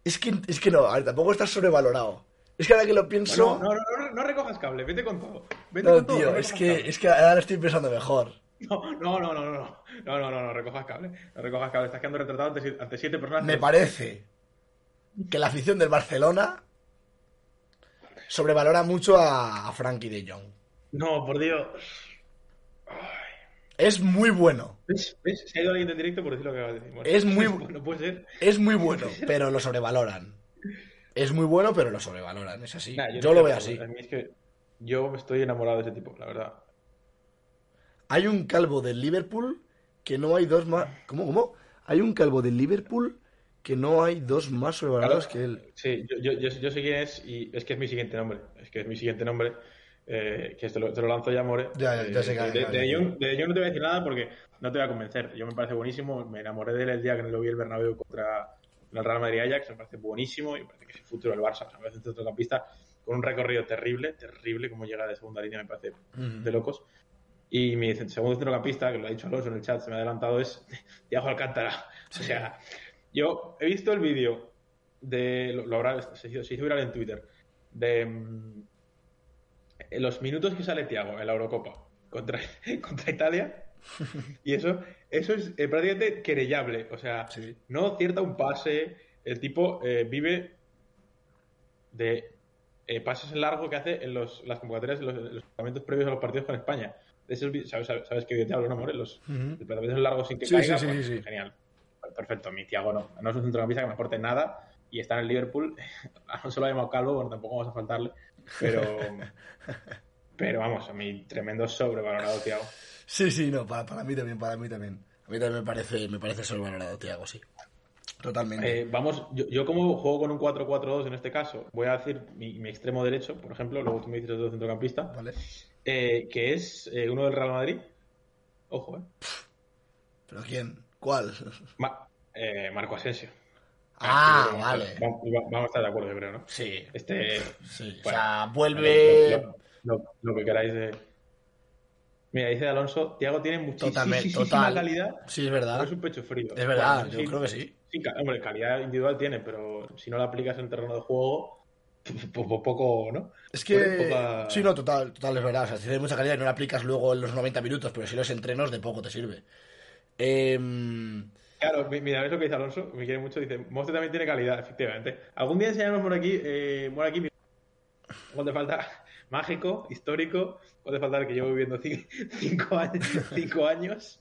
Es que, es que no, a ver, tampoco está sobrevalorado. Es que ahora que lo pienso. No, no, no, no, no recojas cable, vete con todo. Vete No, con todo, tío, no es que, cable. es que ahora lo estoy pensando mejor. No, no, no, no, no, no, no, no, no, no, recojas cable, no recojas cable, estás quedando retratado ante, ante siete personas. Me parece que la afición del Barcelona sobrevalora mucho a, a Frankie de Jong. No, por Dios. Es muy bueno. ¿Ves? ¿Ves? Se ha ido alguien en directo por decir lo que acabas de decir. Bueno, Es muy- <laughs> No puede ser. Es muy bueno, pero lo sobrevaloran. Es muy bueno, pero lo sobrevaloran. Es así. Nah, yo no lo veo así. acuerdo. A mí es que yo estoy enamorado de ese tipo, la verdad. Hay un calvo del Liverpool que no hay dos más. ¿Cómo, cómo? Hay un calvo del Liverpool que no hay dos más sobrevalorados que él. Sí, yo, yo, yo, sé quién es y es que es mi siguiente nombre. Es que es mi siguiente nombre. eh, que te lo, te lo lanzo ya, More. Ya, ya, ya Eh, sé que- de, de, no te voy a decir nada porque no te voy a convencer. Yo me parece buenísimo. Me enamoré de él el día que lo vi el Bernabéu contra el Real Madrid Ajax. Me parece buenísimo y me parece que es el futuro del Barça. O sea, me parece un centrocampista con un recorrido terrible, terrible, como llega de segunda línea, me parece de locos. Y mi segundo centrocampista, que lo ha dicho Alonso en el chat, se me ha adelantado, es <laughs> Thiago Alcántara. O sea, yo he visto el vídeo de. Lo, lo habrá, se, hizo, se hizo viral en Twitter. De mm, los minutos que sale Thiago en la Eurocopa contra, <laughs> contra Italia. <laughs> Y eso, eso es eh, prácticamente querellable. O sea, Sí. no cierta un pase. El tipo eh, vive de eh, pases en largo que hace en los, las convocatorias, en los, en los previos a los partidos con España. De esos ¿sabes, sabes, vídeo te hablo, no, More? Los, los planteamientos largos sin que Sí, caiga. sí, sí, pues. Genial. Perfecto. Mi Thiago no. No es un centrocampista que me aporte nada y está en el Liverpool. <laughs> No se lo ha llamado calvo, bueno, tampoco vamos a faltarle. Pero, <laughs> pero vamos, a mí tremendo sobrevalorado, Thiago. Sí, sí, no, para, para mí también, para mí también. A mí también me parece, me parece sobrevalorado, Tiago, sí. Totalmente. Eh, vamos, yo, yo como juego con un 4-4-2 en este caso, voy a decir mi, mi extremo derecho, por ejemplo, luego tú me dices otro centrocampista, ¿Vale? eh, que es eh, uno del Real Madrid. Ojo, eh. ¿Pero quién? ¿Cuál? Ma- Marco Asensio. Ah, que vale. Vamos, a estar de acuerdo, yo creo, ¿no? Sí, Este. sí. O sea, vuelve... lo- lo que queráis de. Mira, dice Alonso, Tiago tiene muchísima <laughs> total. calidad. Sí, es pero verdad. es un pecho frío. Es verdad, Bueno, yo sí, creo que sí. Sí, hombre, calidad individual tiene, pero si no la aplicas en terreno de juego, po- <laughs> po- poco, ¿no? Es Pues que... poca- Sí, no, total, total, es verdad. O sea, si tienes mucha calidad y no la aplicas luego en los 90 minutos, pero si los entrenos, de poco te sirve. Em, Claro, mi- mira, ves lo que dice Alonso, me quiere mucho, dice, Monster también tiene calidad, efectivamente. Algún día enseñaremos por aquí, eh, por aquí, ¿cuál te falta? Mágico, histórico, ¿cuál te falta el que llevo viviendo ci- <laughs> cinco años, cinco años?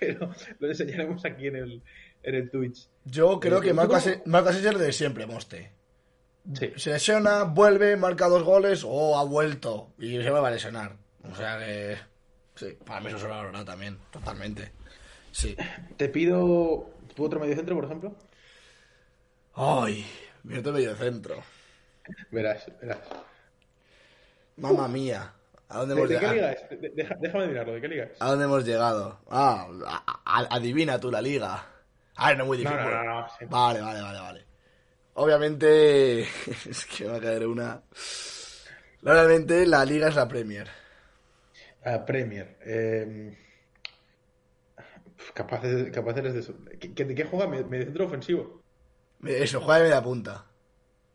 Pero lo enseñaremos aquí en el, en el Twitch. Yo creo Eh, que Marco Asensio es lo de siempre, Moste. Sí. Se lesiona, vuelve, marca dos goles o ha vuelto y se va a lesionar. O sea que... Sí, para mí eso es sobrevalorado también, totalmente. Sí. Te pido ¿tú otro medio centro, por ejemplo. Ay, minuto medio centro. Verás, verás. Mamma mía. ¿A dónde ¿De, hemos de qué llegado? liga es? De- déjame mirarlo, ¿de qué liga es? ¿A dónde hemos llegado? Ah, a- a- adivina tú la liga. Ah, no es muy difícil. no, no, no, sí. Vale, vale, vale, vale. Obviamente, <laughs> es que va a caer una. Obviamente la liga es la Premier. Ah, Premier. Eh, capaces, capaces de eso. ¿Qué- qué- ¿De qué juega? ¿Medio medio centro ofensivo? Eso, juega de media punta.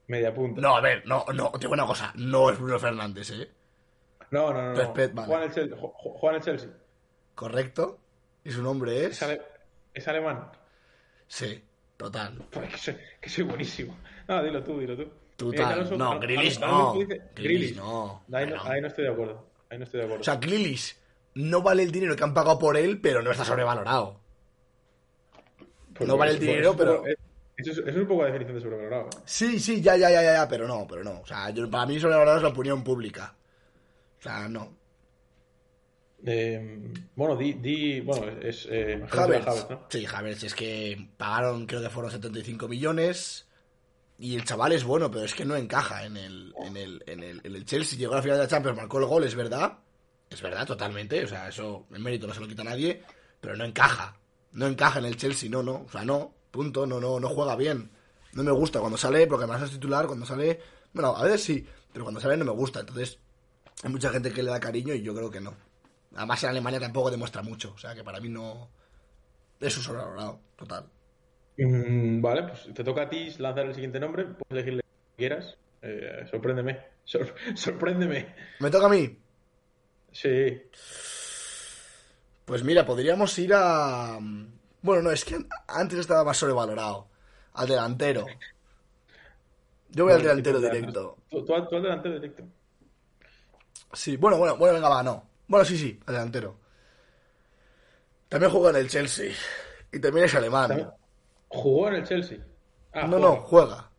Media punta. No, a ver, no, no, te digo una cosa, no es Bruno Fernández, ¿eh? no, no. no, no. Respet, vale. Juega, en el Chelsea, el. ¿Correcto? ¿Y su nombre es? Es, ale- es alemán. Sí, total. Pues que, soy, que soy buenísimo. No, dilo tú, dilo tú. Total. No, Al- no. Grealish. no. Ahí no, No. ahí no estoy de acuerdo. Ahí no estoy de acuerdo. O sea, Grealish no vale el dinero que han pagado por él, pero no está sobrevalorado. Pues no vale el dinero, eso pero- es- Eso es, eso es un poco la definición de sobrevalorado. Sí, sí, ya, ya, ya, ya, ya, pero no, pero no. O sea, yo- para mí sobrevalorado es la opinión pública. O sea, no. Eh, bueno, di, di. Bueno, es. Eh, ¿no? Sí, Havertz, es que pagaron, creo que fueron 75 millones. y el chaval es bueno, pero es que no encaja en el, en el, en el, en el Chelsea. Llegó a la final de la Champions, marcó el gol, es verdad. Es verdad, totalmente. O sea, eso, el mérito no se lo quita a nadie, pero no encaja. No encaja en el Chelsea, no, no. O sea, no, punto, no, no, no juega bien. No me gusta cuando sale, porque además es titular, cuando sale. Bueno, a veces sí, pero cuando sale no me gusta. Entonces, hay mucha gente que le da cariño y yo creo que no. Además, en Alemania tampoco demuestra mucho. O sea, que para mí no. Es un sobrevalorado, total. Mm, vale, pues te toca a ti lanzar el siguiente nombre. Puedes elegirle lo que quieras. Eh, sorpréndeme. <laughs> Sor- sorpréndeme. ¿Me toca a mí? Sí. Pues mira, podríamos ir a. Bueno, no, es que antes estaba más sobrevalorado. Al delantero. Yo voy al delantero directo. Tú, tú al tú al delantero directo. Sí, bueno, bueno, bueno, venga, va, no. Bueno, sí, sí, al delantero. También juega en el Chelsea. Y también es alemán. También- Jugó en el Chelsea. Ah, no, juega. no, juega.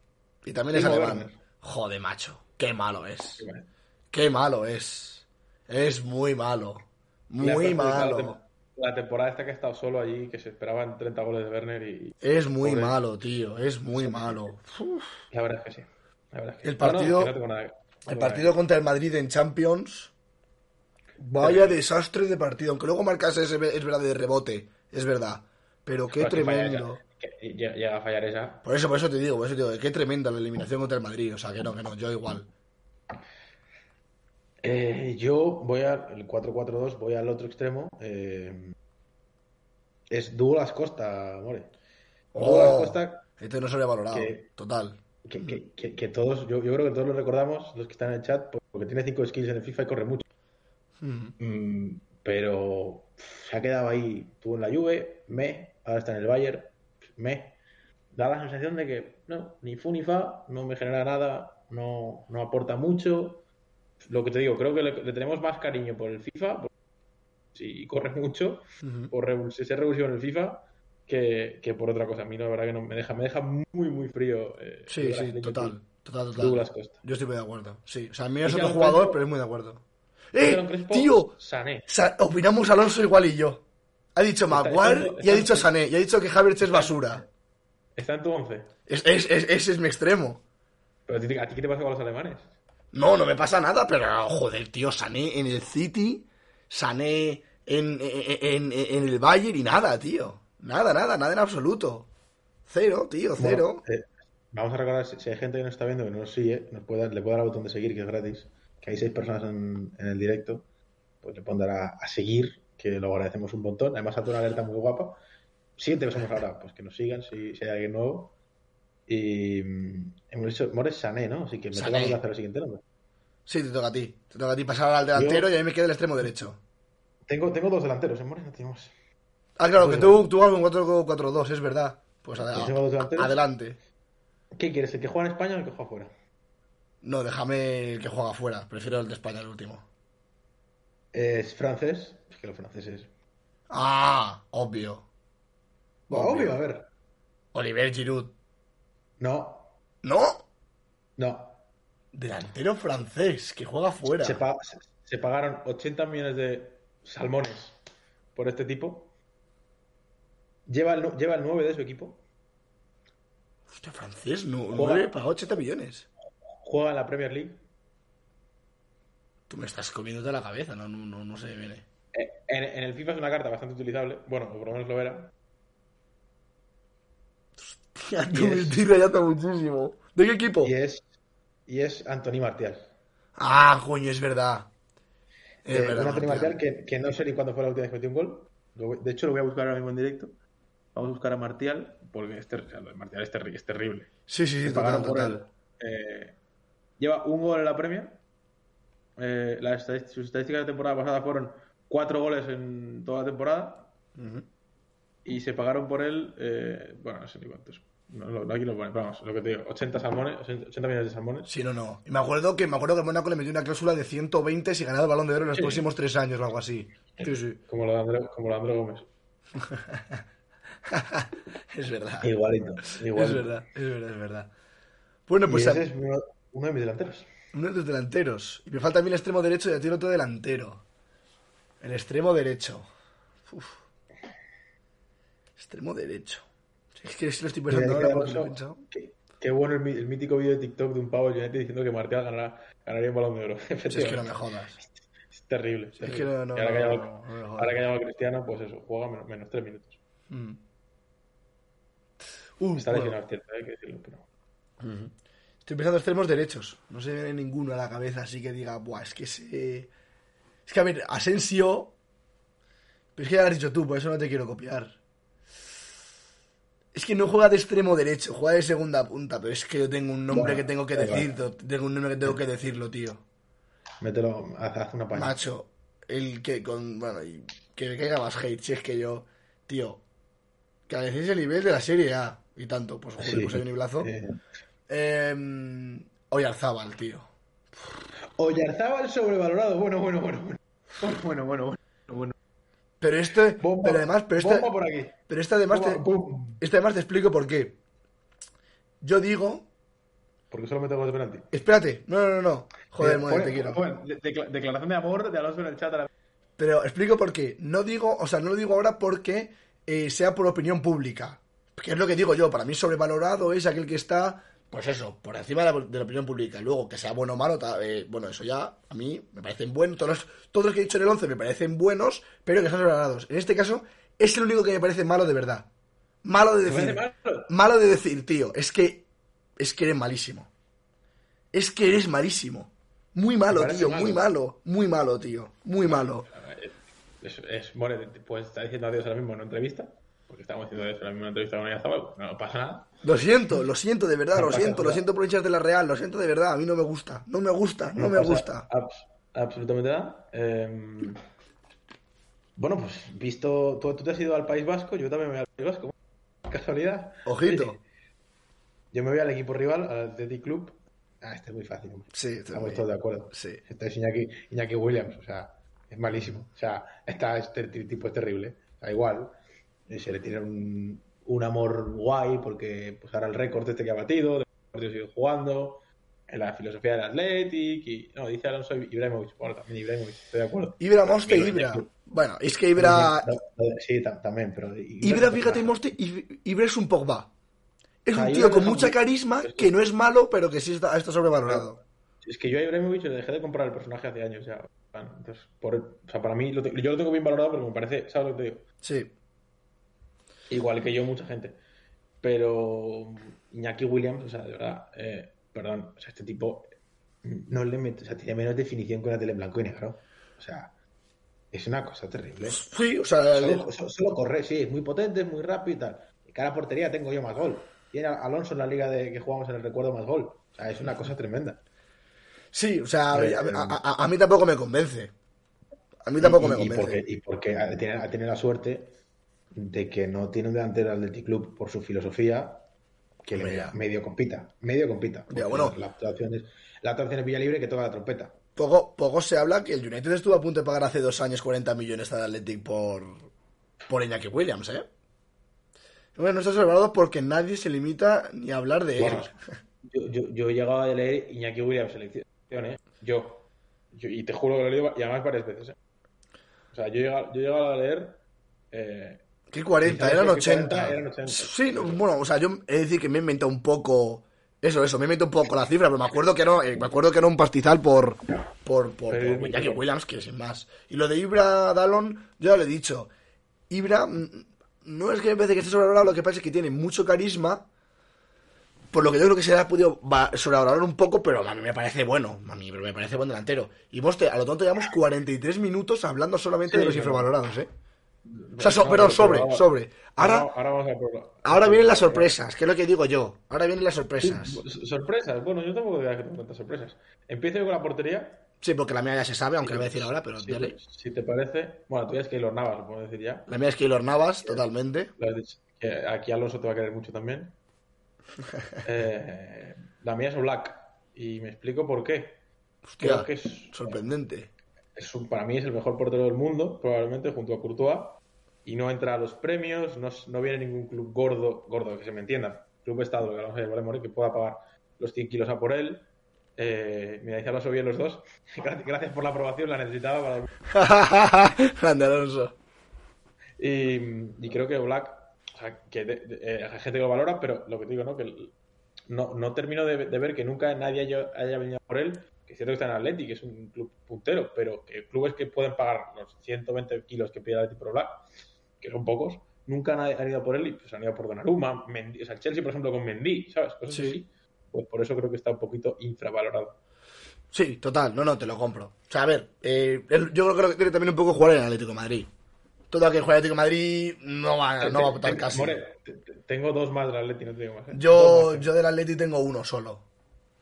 Y también es alemán. Joder, macho. Qué malo es. Qué malo es. Es muy malo. Muy malo. La, tem- la temporada esta que ha estado solo allí, que se esperaban 30 goles de Werner y Es muy Pobre. malo, tío. Es muy malo. Uf. la verdad es que sí. La verdad es que El sí. No, no, partido- que no tengo nada- no El partido contra el Madrid en Champions. Vaya desastre de partido. Aunque luego marcase ese, es verdad de rebote. Es verdad. Pero qué tremendo. llega a fallar esa. Por eso, por eso te digo, por eso te digo, qué tremenda la eliminación contra el Madrid. O sea, que no, que no, yo igual. Eh, yo voy al 4-4-2, voy al otro extremo. eh, es Douglas Costa, More. Douglas Oh, Costa, este no se había valorado. que- Total. que, que- que- que todos, yo, yo creo que todos lo recordamos, los que están en el chat, porque tiene 5 skills en el FIFA y corre mucho. Mm. Mm, pero se ha quedado ahí. Tuvo en la Juve, me, ahora está en el Bayern, me. Da la sensación de que no, ni fu ni fa, no me genera nada, no, no aporta mucho. Lo que te digo, creo que le, le tenemos más cariño por el FIFA, por- si corre mucho, Ujú. por revol- si ser revulsivo en el FIFA, que, que por otra cosa. A mí la verdad que no me deja, me deja muy, muy frío. eh, Sí, sí, total. Total, total. Douglas Costa. Yo estoy muy de acuerdo. Sí, o sea, a mí es otro jugador, Crespo- pero es muy de acuerdo. ¡Eh! Crespo, ¡Tío! Sané. Sa- opinamos Alonso igual y yo. Ha dicho Maguire y ha dicho Sané. Y ha dicho que Havertz es basura. Está en tu 11. Es, es- es- ese es mi extremo. Pero a ti, a ti qué te pasa con los alemanes? No, no me pasa nada, pero joder, tío, Sané en el City, Sané en, en, en- en el Bayern y nada, tío. Nada, nada, nada en absoluto. Cero, tío, cero. Bueno, eh, vamos a recordar, si, hay gente que nos está viendo que no nos sigue, nos puede, dar- le puede dar al botón de seguir, que es gratis, que hay seis personas en, en el directo, pues le pondrá a seguir, que lo agradecemos un montón. Además, salta una alerta muy guapa. Siete que somos ahora, pues que nos sigan si, si hay alguien nuevo. Y mm, hemos dicho, Mores Sané, ¿no? Así que me Sané. toca hacer el siguiente nombre. Sí, te toca a ti. Te toca a ti pasar al delantero Yo- y a mí me queda el extremo derecho. Tengo, tengo dos delanteros, ¿eh, Mores? No tenemos. Ah, claro, que tú, tú vas con 4-4-2, es verdad. Pues ade- Yo tengo dos delanteros. adelante. ¿Qué quieres? ¿El que juega en España o el que juega fuera? No, déjame el que juega afuera. Prefiero el de España, el último. Es francés. Es que los franceses. Ah, obvio. Obvio, a ver. Oliver Giroud. No, ¿No? no. Delantero francés, que juega afuera. Se, pa- se- se pagaron 80 millones de salmones por este tipo. Lleva el, lleva el 9 de su equipo. Hostia, francés, no, Juega. 9 para 80 millones. Juega en la Premier League. Tú me estás comiéndote la cabeza, no, no, no, no se viene. Eh, En, en el FIFA es una carta bastante utilizable. Bueno, o por lo menos lo era. <laughs> Estoy rayando muchísimo. ¿De qué equipo? Y es, y es Anthony Martial. Ah, coño, es verdad. Es Eh, verdad. un Anthony Martial. Que, que no sé ni cuándo fue la última vez que metió un gol. De hecho, lo voy a buscar ahora mismo en directo. Vamos a buscar a Martial, porque este, o sea, Martial es, terri- es terrible. Sí, sí, sí, Le total, total. él. Eh, lleva un gol en la Premier. Eh, la estadística- sus estadísticas de temporada pasada fueron cuatro goles en toda la temporada. Ujú. Y se pagaron por él, eh, bueno, no sé ni cuántos. No, no, aquí lo pone, pero vamos, lo que te digo, 80 salmones, 80 millones de salmones. Sí, no, no. Y me acuerdo que me acuerdo que Mónaco le metió una cláusula de 120 si ganaba el balón de oro en los Sí. próximos tres años o algo así. Sí, sí. Como lo de André, como lo de André Gómez. <laughs> es verdad. Igualito, Es verdad, es verdad, es verdad. Bueno, pues y a- ese es uno, uno de mis delanteros. uno de los delanteros. Y me falta a mí el extremo derecho y a ti el otro delantero. El extremo derecho. Uf. Extremo derecho. Es que lo estoy pensando ahora que porque lo he Alonso- pensado. que- Qué bueno el, mítico vídeo de TikTok de un pavo United diciendo que Martial ganará, ganaría un balón de oro. <laughs> Si es que no me jodas. Es terrible. es Es que terrible. no, no, Y ahora, que ha no, llamado- ahora que ha Cristiano, pues eso, juega menos, menos tres minutos. Mm. Uh, Está bueno. lesionado, es cierto, hay que decirlo. Pero... Estoy pensando en extremos derechos. No se me viene ninguno a la cabeza así que diga, buah, es que se. Es que a ver, Asensio. Pero es que ya lo has dicho tú, por eso no te quiero copiar. Es que no juega de extremo derecho, juega de segunda punta, pero es que yo tengo un nombre Bueno, que tengo que decirlo. Tengo un nombre que tengo que decirlo, tío. Mételo, haz, haz una paña. Macho, el que con. Bueno, y que me caiga más hate, si es que yo. Tío, que decís el nivel de la serie A. Y tanto, pues joder, Sí. pues hay un nivelazo. Eh, Eh, Oyarzábal, tío. Oyarzábal sobrevalorado. Bueno, bueno. Bueno, bueno, bueno, bueno. bueno. Pero este. Bomba, pero además, pero este, por aquí. pero este además te, Bomba, pum. este además te explico por qué. Yo digo. Porque solo mete goles de penalti. Espérate, no, no, no, no. Joder, Eh, Moe, pone- te quiero. declaración de amor de Alonso en el chat. a la- Pero explico por qué. No digo, o sea, no lo digo ahora porque eh, sea por opinión pública. Que es lo que digo yo. Para mí, sobrevalorado es aquel que está, pues eso, por encima de la, de la opinión pública. Luego, que sea bueno o malo, ta- eh, bueno, eso ya a mí me parecen buenos. Todos los, todos los que he dicho en el 11 me parecen buenos, pero que están sobrevalorados. En este caso, es el único que me parece malo de verdad. Malo de ¿Te decir. malo? Malo de decir, tío. Es que. Es que eres malísimo. Es que eres malísimo. Muy malo, tío. malo? Muy malo. Muy malo, tío. Muy malo. Es, es, More, pues está diciendo adiós ahora mismo en una entrevista. Porque estamos diciendo adiós ahora mismo en una entrevista con Oyarzábal. No pasa nada. Lo siento, lo siento de verdad, lo siento, lo siento por hinchas de la Real, lo siento de verdad, a mí no me gusta, no me gusta, no me gusta. abs- absolutamente nada. Eh, bueno, pues visto. Tú, tú te has ido al País Vasco, yo también me voy al País Vasco. <laughs> Casualidad. Ojito. <laughs> Yo me voy al equipo rival, al Athletic Club. Ah, este es muy fácil. hombre. Sí, Estamos también. todos de acuerdo. Sí. Este es Iñaki, Iñaki Williams, o sea, es malísimo. O sea, está, este tipo es terrible. O sea, igual, eh, se le tiene un, un amor guay porque pues ahora el récord este que ha batido, de partidos sigue jugando, en la filosofía del Athletic y no, dice Alonso Ibrahimovic, bueno, también Ibrahimovic, estoy de acuerdo. Ibra, Moste, Ibra. Bueno, es que Ibra, No, no, sí, tam- también, pero Ibra, fíjate, Moste, Ib- Ibra es un Pogba. Es un Ahí tío con mucha carisma, que no es malo, pero que sí está, está sobrevalorado. Es que yo a Ibrahimovic le dejé de comprar el personaje hace años ya. Bueno, entonces, por, o sea, para mí, lo te- yo lo tengo bien valorado porque me parece, ¿sabes lo que te digo? Sí. Igual que yo, mucha gente. Pero Iñaki Williams, o sea, de verdad, eh, perdón, o sea, este tipo no le mete, o sea, tiene menos definición que una tele en blanco y negro. O sea, es una cosa terrible. Sí, o sea, Solo, so- solo corre, sí, es muy potente, es muy rápido y tal. Y cada portería tengo yo más gol. Tiene Alonso en la liga de que jugamos en el recuerdo más gol. O sea, es una cosa tremenda. sí, o sea, a, Eh, a- a- a mí tampoco me convence. A mí tampoco me y, y convence. porque, y porque ha- tiene, tenido la suerte de que no tiene un delantero al Athletic Club por su filosofía que le medio compita. Medio compita. Bueno. La, otra opción es, la otra opción es Villalibre que toca la trompeta. Poco, poco se habla que el United estuvo a punto de pagar hace dos años 40 millones al Athletic por, por Iñaki Williams, ¿eh? Bueno, no está sobrevalorado porque nadie se limita ni a hablar de Bueno, él. yo, yo, yo he llegado a leer Iñaki Williams selección, ¿eh? Yo. Yo- Y te juro que lo he leído y además varias veces, ¿eh? O sea, yo he llegado, yo he llegado a leer. Eh, ¿Qué 40? Quizás Eran que 80. 40 eran 80. Sí, no, bueno, o sea, yo he de decir que me he inventado un poco. Eso, eso, me he inventado un poco la cifra, pero me acuerdo que no, eh, me acuerdo que era un pastizal por, por, por, por es mítico. Williams, que sin más. Y lo de Ibra Dallon, yo ya lo he dicho. Ibra mm, no es que me parece que esté sobrevalorado, lo que pasa es que tiene mucho carisma. Por lo que yo creo que se le ha podido va- sobrevalorar un poco, pero a mí me parece bueno. A mí me parece buen delantero. Y Moste, a lo tonto llevamos 43 minutos hablando solamente Sí, de los infravalorados, ¿eh? O sea, so- no, perdón, pero sobre, vamos- sobre. Ahora, ahora, ahora vamos a por- ahora vienen las sorpresas, que es lo que digo yo. Ahora vienen las sorpresas. Sorpresas. Bueno, yo tampoco diría que tengo tantas sorpresas. Empiezo yo con la portería. Sí, porque la mía ya se sabe, aunque la voy a decir ahora, pero Si, dale. si te parece. Bueno, tú ya es Keylor Navas, lo puedo decir ya. La mía es Keylor Navas, totalmente. Lo has dicho. Que aquí Alonso te va a querer mucho también. <laughs> Eh, la mía es Black. Y me explico por qué. Hostia, Creo que es, sorprendente. Es un- para mí es el mejor portero del mundo, probablemente, junto a Courtois. Y no entra a los premios, no, no viene ningún club gordo, gordo, que se me entienda. Club Estado, que llamar morir, que pueda pagar los 100 kilos a por él. Eh, mira, dice Alonso bien los dos. <laughs> Gracias, por la aprobación, la necesitaba para Grande <laughs> Alonso. Y, y creo que Black, o sea, que de- de- eh, hay gente que lo valora, pero lo que te digo, ¿no? Que no, no termino de, de ver que nunca nadie haya, haya venido por él. Que es cierto que está en Atleti, que es un club puntero, pero que clubes que pueden pagar los 120 kilos que pide el Atleti por Black, que son pocos, nunca han, ido por él y pues han ido por Donnarumma, Mendy, o sea, el Chelsea, por ejemplo, con Mendy, ¿sabes? Cosas Sí. así. Pues por eso creo que está un poquito infravalorado. Sí, total, no, no, te lo compro. O sea, a ver, eh, yo creo que tiene también un poco jugar en el Atlético de Madrid. Todo aquel que juega en Atlético de Madrid no va, no va a votar casi. More, tengo dos más del Atleti, no te digo más. ¿eh? Yo, más. yo del Atleti tengo uno solo.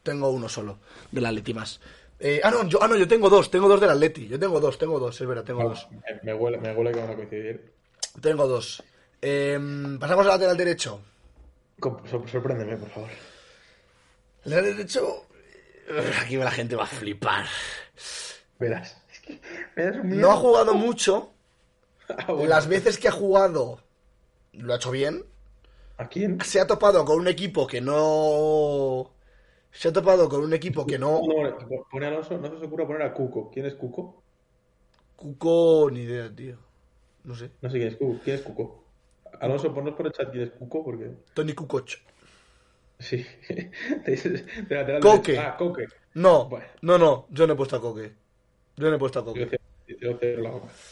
Tengo uno solo del Atleti más. Eh, ah, no, yo, ah, no, yo tengo dos, tengo dos del Atleti. Yo tengo dos, tengo dos, es verdad, tengo dos. Me, huele, me huele que van a coincidir. Tengo dos. Eh, pasamos al lateral derecho. Sorpréndeme, por favor. El lateral derecho. Aquí la gente va a flipar. Verás. Es que. No ha jugado mucho. <laughs> Ah, bueno. Las veces que ha jugado lo ha hecho bien. ¿A quién? Se ha topado con un equipo que no. Se ha topado con un equipo que no. No, pone Alonso, no se os ocurra poner a Cuco. ¿Quién es Cuco? Cuco, ni idea, tío. No sé. No sé quién es Cuco. ¿Quién es Cuco? Alonso, ponnos por el chat quién es Cuco, porque. Tony Kukoc. Sí. <laughs> de, Coque. derecho. Ah, Coque. No, Bueno. no, no. Yo no he puesto a Coque. Yo no he puesto a Coque.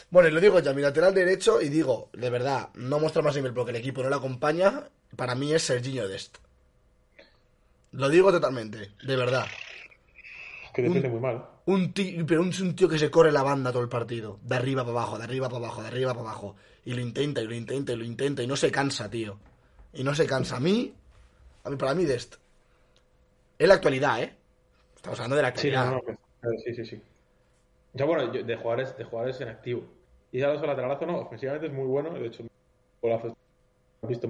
Bueno, y lo digo ya, mi lateral derecho, y digo, de verdad, no muestra más nivel porque el equipo no le acompaña. Para mí es Serginho Dest. Lo digo totalmente, de verdad. Es que defiende muy mal. Un tío, pero un, un tío que se corre la banda todo el partido. De arriba para abajo, de arriba para abajo, de arriba para abajo. Y lo intenta, y lo intenta, y lo intenta, y no se cansa, tío. Y no se cansa. A mí, a mí para mí Dest. Es la actualidad, ¿eh? Estamos hablando de la Sí, actualidad. no, no, pues, eh, sí, sí, sí. Ya bueno, yo- de jugadores, de jugadores en activo. Y Alonso lateralazo no, ofensivamente es muy bueno, de hecho, golazo has visto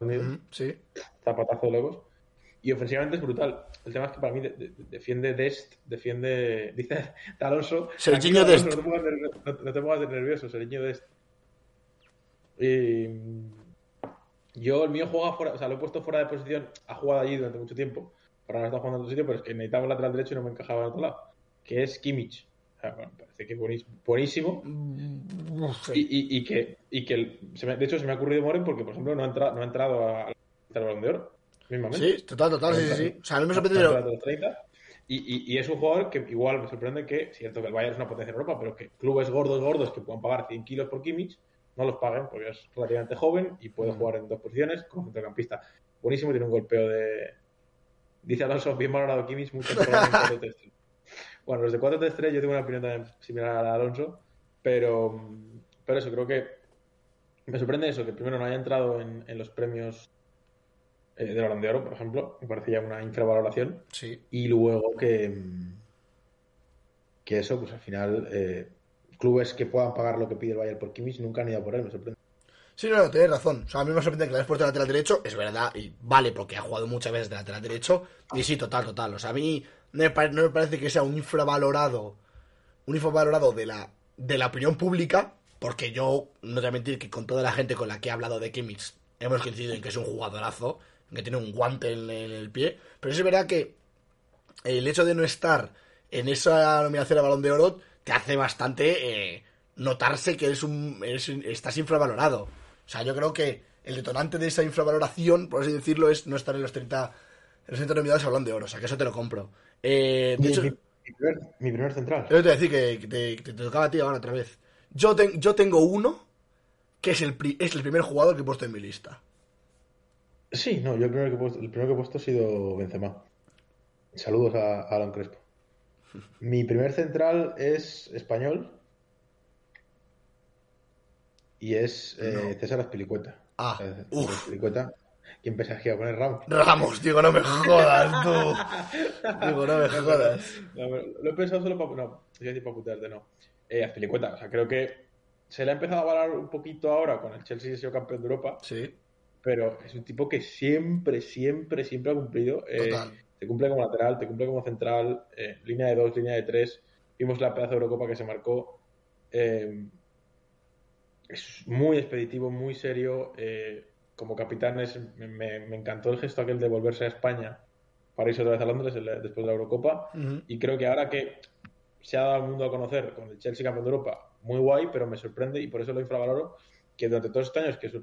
Ujú, sí. zapatazo de locos. Y ofensivamente es brutal. El tema es que para mí de- de- defiende Dest, defiende. <laughs> Dice Alonso. Serginho Dest. No te, pongas nervioso, no, no te pongas de nervioso, Serginho Dest. Y, yo, el mío juega fuera, o sea, lo he puesto fuera de posición, ha jugado allí durante mucho tiempo. Ahora no está jugando en otro sitio, pero es que necesitaba un lateral derecho y no me encajaba en otro lado. Que es Kimmich. O sea, bueno, parece que es buenísimo. Uf, Y, y- y que, y que el- se me- de hecho se me ha ocurrido Moren porque, por ejemplo, no ha, entra- no ha entrado a- al balón de oro. Mismamente. Sí, total, total, sí, sí, sí. O sea, mí me sorprende, Está pero- entrando a los 30. Y, y- y es un jugador que igual me sorprende que, cierto que el Bayern es una potencia en Europa, pero que clubes gordos, gordos que puedan pagar 100 kilos por Kimmich, no los paguen porque es relativamente joven y puede Mm. jugar en dos posiciones como centrocampista. Buenísimo, tiene un golpeo de. Dice Alonso, bien valorado Kimmich, mucho mejor en 4-3-3. <laughs> Bueno, los de 4-3-3 yo tengo una opinión también similar a la de Alonso, pero, pero eso, creo que me sorprende eso, que primero no haya entrado en, en los premios eh, del Balón de Oro, por ejemplo, me parece ya una infravaloración. Sí. Y luego que, que eso, pues al final, eh, clubes que puedan pagar lo que pide el Bayern por Kimmich nunca han ido a por él, me sorprende. Sí, no, no, tienes razón. O sea, a mí me sorprende que le hayas puesto de lateral derecho, es verdad, y vale, porque ha jugado muchas veces de lateral derecho, y sí, total, total. O sea, a mí no me, pare- no me parece que sea un infravalorado, un infravalorado de la, de la opinión pública, porque yo, no te voy a mentir que con toda la gente con la que he hablado de Kimmich, hemos coincidido en que es un jugadorazo, que tiene un guante en, en el pie, pero es verdad que el hecho de no estar en esa nominación a Balón de Oro te hace bastante eh, notarse que eres un, eres- estás infravalorado. O sea, yo creo que el detonante de esa infravaloración, por así decirlo, es no estar en los 30, en los 30 nominados a Balón de Oro. O sea, que eso te lo compro. Eh, de Mi, hecho, mi- mi primer, mi primer central. eso te voy a decir que, que te, tocaba a ti ahora otra vez. Yo, ten- yo tengo uno que es el, pri- es el primer jugador que he puesto en mi lista. Sí, no, yo el primero que he puesto, el primero que he puesto ha sido Benzema. Saludos a, a Alan Crespo. Mi primer central es español y es eh, No. César Azpilicueta. Ah, Eh, César uf. Azpilicueta. ¿Quién pensás que iba a poner Ramos? Ramos, digo, no me jodas, tú. <laughs> Digo, no me jodas. No, lo he pensado solo para. No, decir para putearte, no. Eh, Azpilicueta, o sea, creo que se le ha empezado a valorar un poquito ahora con el Chelsea ha sido campeón de Europa, Sí, pero es un tipo que siempre, siempre, siempre ha cumplido. Eh, te cumple como lateral, te cumple como central, eh, línea de dos, línea de tres. Vimos la pedazo de Eurocopa que se marcó. Eh, es muy expeditivo, muy serio. como capitán es- me, encantó el gesto aquel de volverse a España para irse otra vez a Londres después de la Eurocopa. Y creo que ahora que se ha dado al mundo a conocer con el Chelsea campeón de Europa, muy guay, pero me sorprende y por eso lo infravaloro, que durante todos estos años que su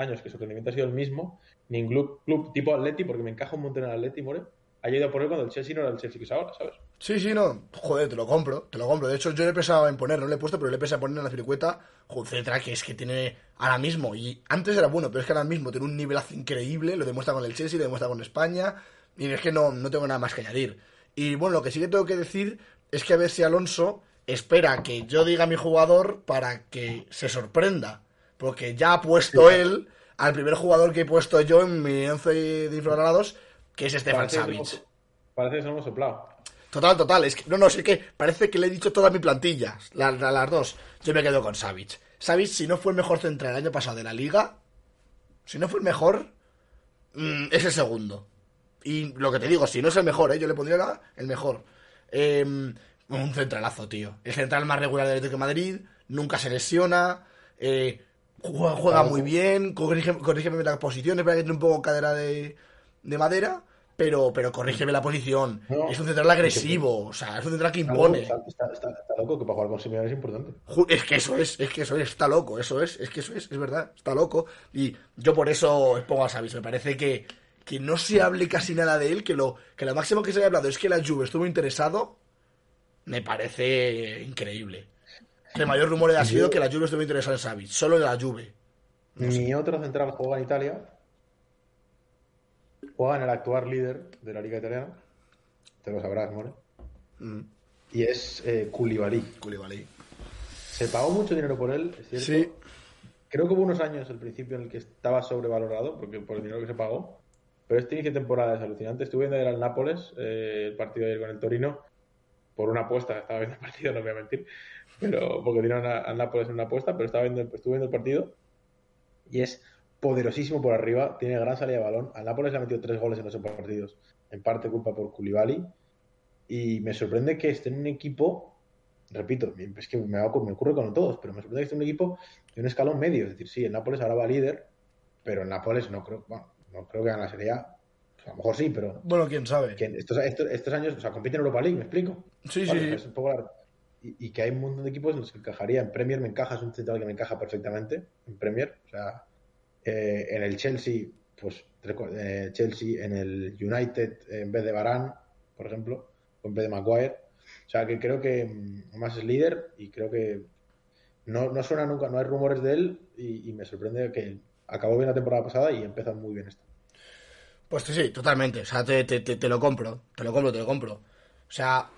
años que su rendimiento ha sido el mismo, ningún club tipo Atleti, porque me encaja un montón en Atleti, More, haya ido a por él cuando el Chelsea no era el Chelsea que es ahora, ¿sabes? Sí, sí, no. Joder, te lo compro, te lo compro. De hecho, yo le he pensado en poner, no le he puesto, pero le he pensado en poner en la circueta, joder, que es que tiene ahora mismo, y antes era bueno, pero es que ahora mismo tiene un nivelazo increíble, lo demuestra con el Chelsea, lo demuestra con España, y es que no, no tengo nada más que añadir. Y bueno, lo que sí que tengo que decir es que a ver si Alonso espera que yo diga a mi jugador para que se sorprenda. Porque ya ha puesto él al primer jugador que he puesto yo en mi 11 de infravalorados, que es Stefan Savic. Parece que se lo hemos soplado. Total, total. Es que, no, no, es que parece que le he dicho toda mi plantilla. la- la- las dos. Yo me quedo con Savic. Savic, si no fue el mejor central el año pasado de la liga, si no fue el mejor, mm, es el segundo. Y lo que te digo, si no es el mejor, ¿eh? yo le pondría la- el mejor. Eh, un centralazo, tío. El central más regular del Atlético de Madrid, nunca se lesiona, eh, juega, juega muy bien, corrige, corrígeme las posiciones, para que tiene un poco cadera de, de madera, pero, pero corrígeme la posición. No, es un central agresivo, o sea, es un central que impone. está, está- está- está loco que para jugar con Simeone es importante. Es que eso es, es que eso es, está loco, eso es, es que eso es, es verdad, está loco. Y yo por eso pongo a Savic, me parece que, que no se hable casi nada de él, que lo, que lo máximo que se haya hablado es que la Juve estuvo interesado, me parece increíble. El mayor rumor ha sido que la Juve estuvo interesada en Savic, solo en la Juve. Mi otro central juega en Italia. Juega en el actual líder de la liga italiana. Te lo sabrás, More. Mm, Y es eh, Koulibaly. Koulibaly. Se pagó mucho dinero por él, es cierto. Sí, Creo que hubo unos años al principio en el que estaba sobrevalorado porque por el dinero que se pagó. Pero este inicio de temporada es alucinante. Estuve viendo ayer al Nápoles, eh, el partido de ayer con el Torino, por una apuesta. Estaba viendo el partido, no voy a mentir. Pero porque dieron a- al Nápoles en una apuesta, pero estaba viendo, estuve viendo el partido y es poderosísimo por arriba. Tiene gran salida de balón. Al Nápoles le ha metido tres goles en ocho partidos. En parte culpa por Koulibaly. Y me sorprende que esté en un equipo, repito, es que me, ocurre con todos, pero me sorprende que esté en un equipo de un escalón medio. Es decir, sí, el Nápoles ahora va líder, pero el Nápoles no creo, bueno, no creo que gane la Serie A. A lo mejor sí, pero bueno, quién sabe. que estos, estos, estos años, o sea, compite en Europa League, ¿me explico? Sí, sí, Vale, sí. es un poco largo. Y, que hay un montón de equipos en los que encajaría. En Premier me encaja, es un central que me encaja perfectamente. En Premier, o sea, eh, en el Chelsea, pues eh, Chelsea, en el United, en vez de Varane, por ejemplo, o en vez de Maguire. O sea, que creo que mm, además es líder y creo que no, no suena nunca, no hay rumores de él y, me sorprende que acabó bien la temporada pasada y empieza muy bien esta. Pues sí, totalmente. O sea, te, te, te, te lo compro. Te lo compro, te lo compro. O sea.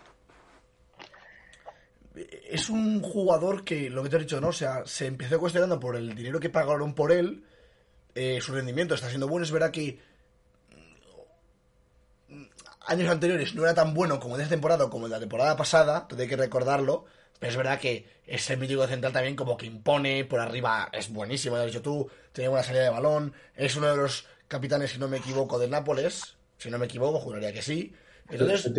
Es un jugador que, lo que te he dicho, ¿no? O sea, se empezó cuestionando por el dinero que pagaron por él. eh, su rendimiento está siendo bueno. Es verdad que. mm, Años anteriores no era tan bueno como de esta temporada o como de la temporada pasada, todo hay que recordarlo. Pero es verdad que ese mítico central también como que impone, por arriba es buenísimo, ya lo has dicho tú, tiene buena salida de balón, es uno de los capitanes, si no me equivoco, del Nápoles, si no me equivoco, juraría que sí. Entonces.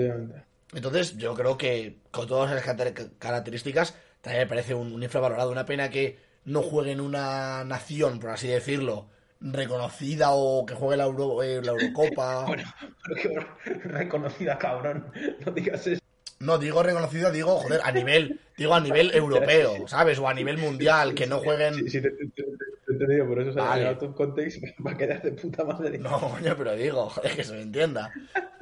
Entonces yo creo que con todas esas caracter- características también me parece un, un infravalorado, una pena que no juegue en una nación, por así decirlo, reconocida o que juegue la, Euro- eh, la Eurocopa. <laughs> Bueno, pero qué reconocida, cabrón. No digas eso. No, digo reconocida, digo, joder, a nivel, digo a nivel <laughs> europeo, ¿sabes? O a nivel mundial, que no jueguen... Sí, sí, te, te- te- entendido, por eso se Vale. ha of context <laughs> va a quedar de puta madre. No, coño, pero digo, <laughs> joder, que se me entienda.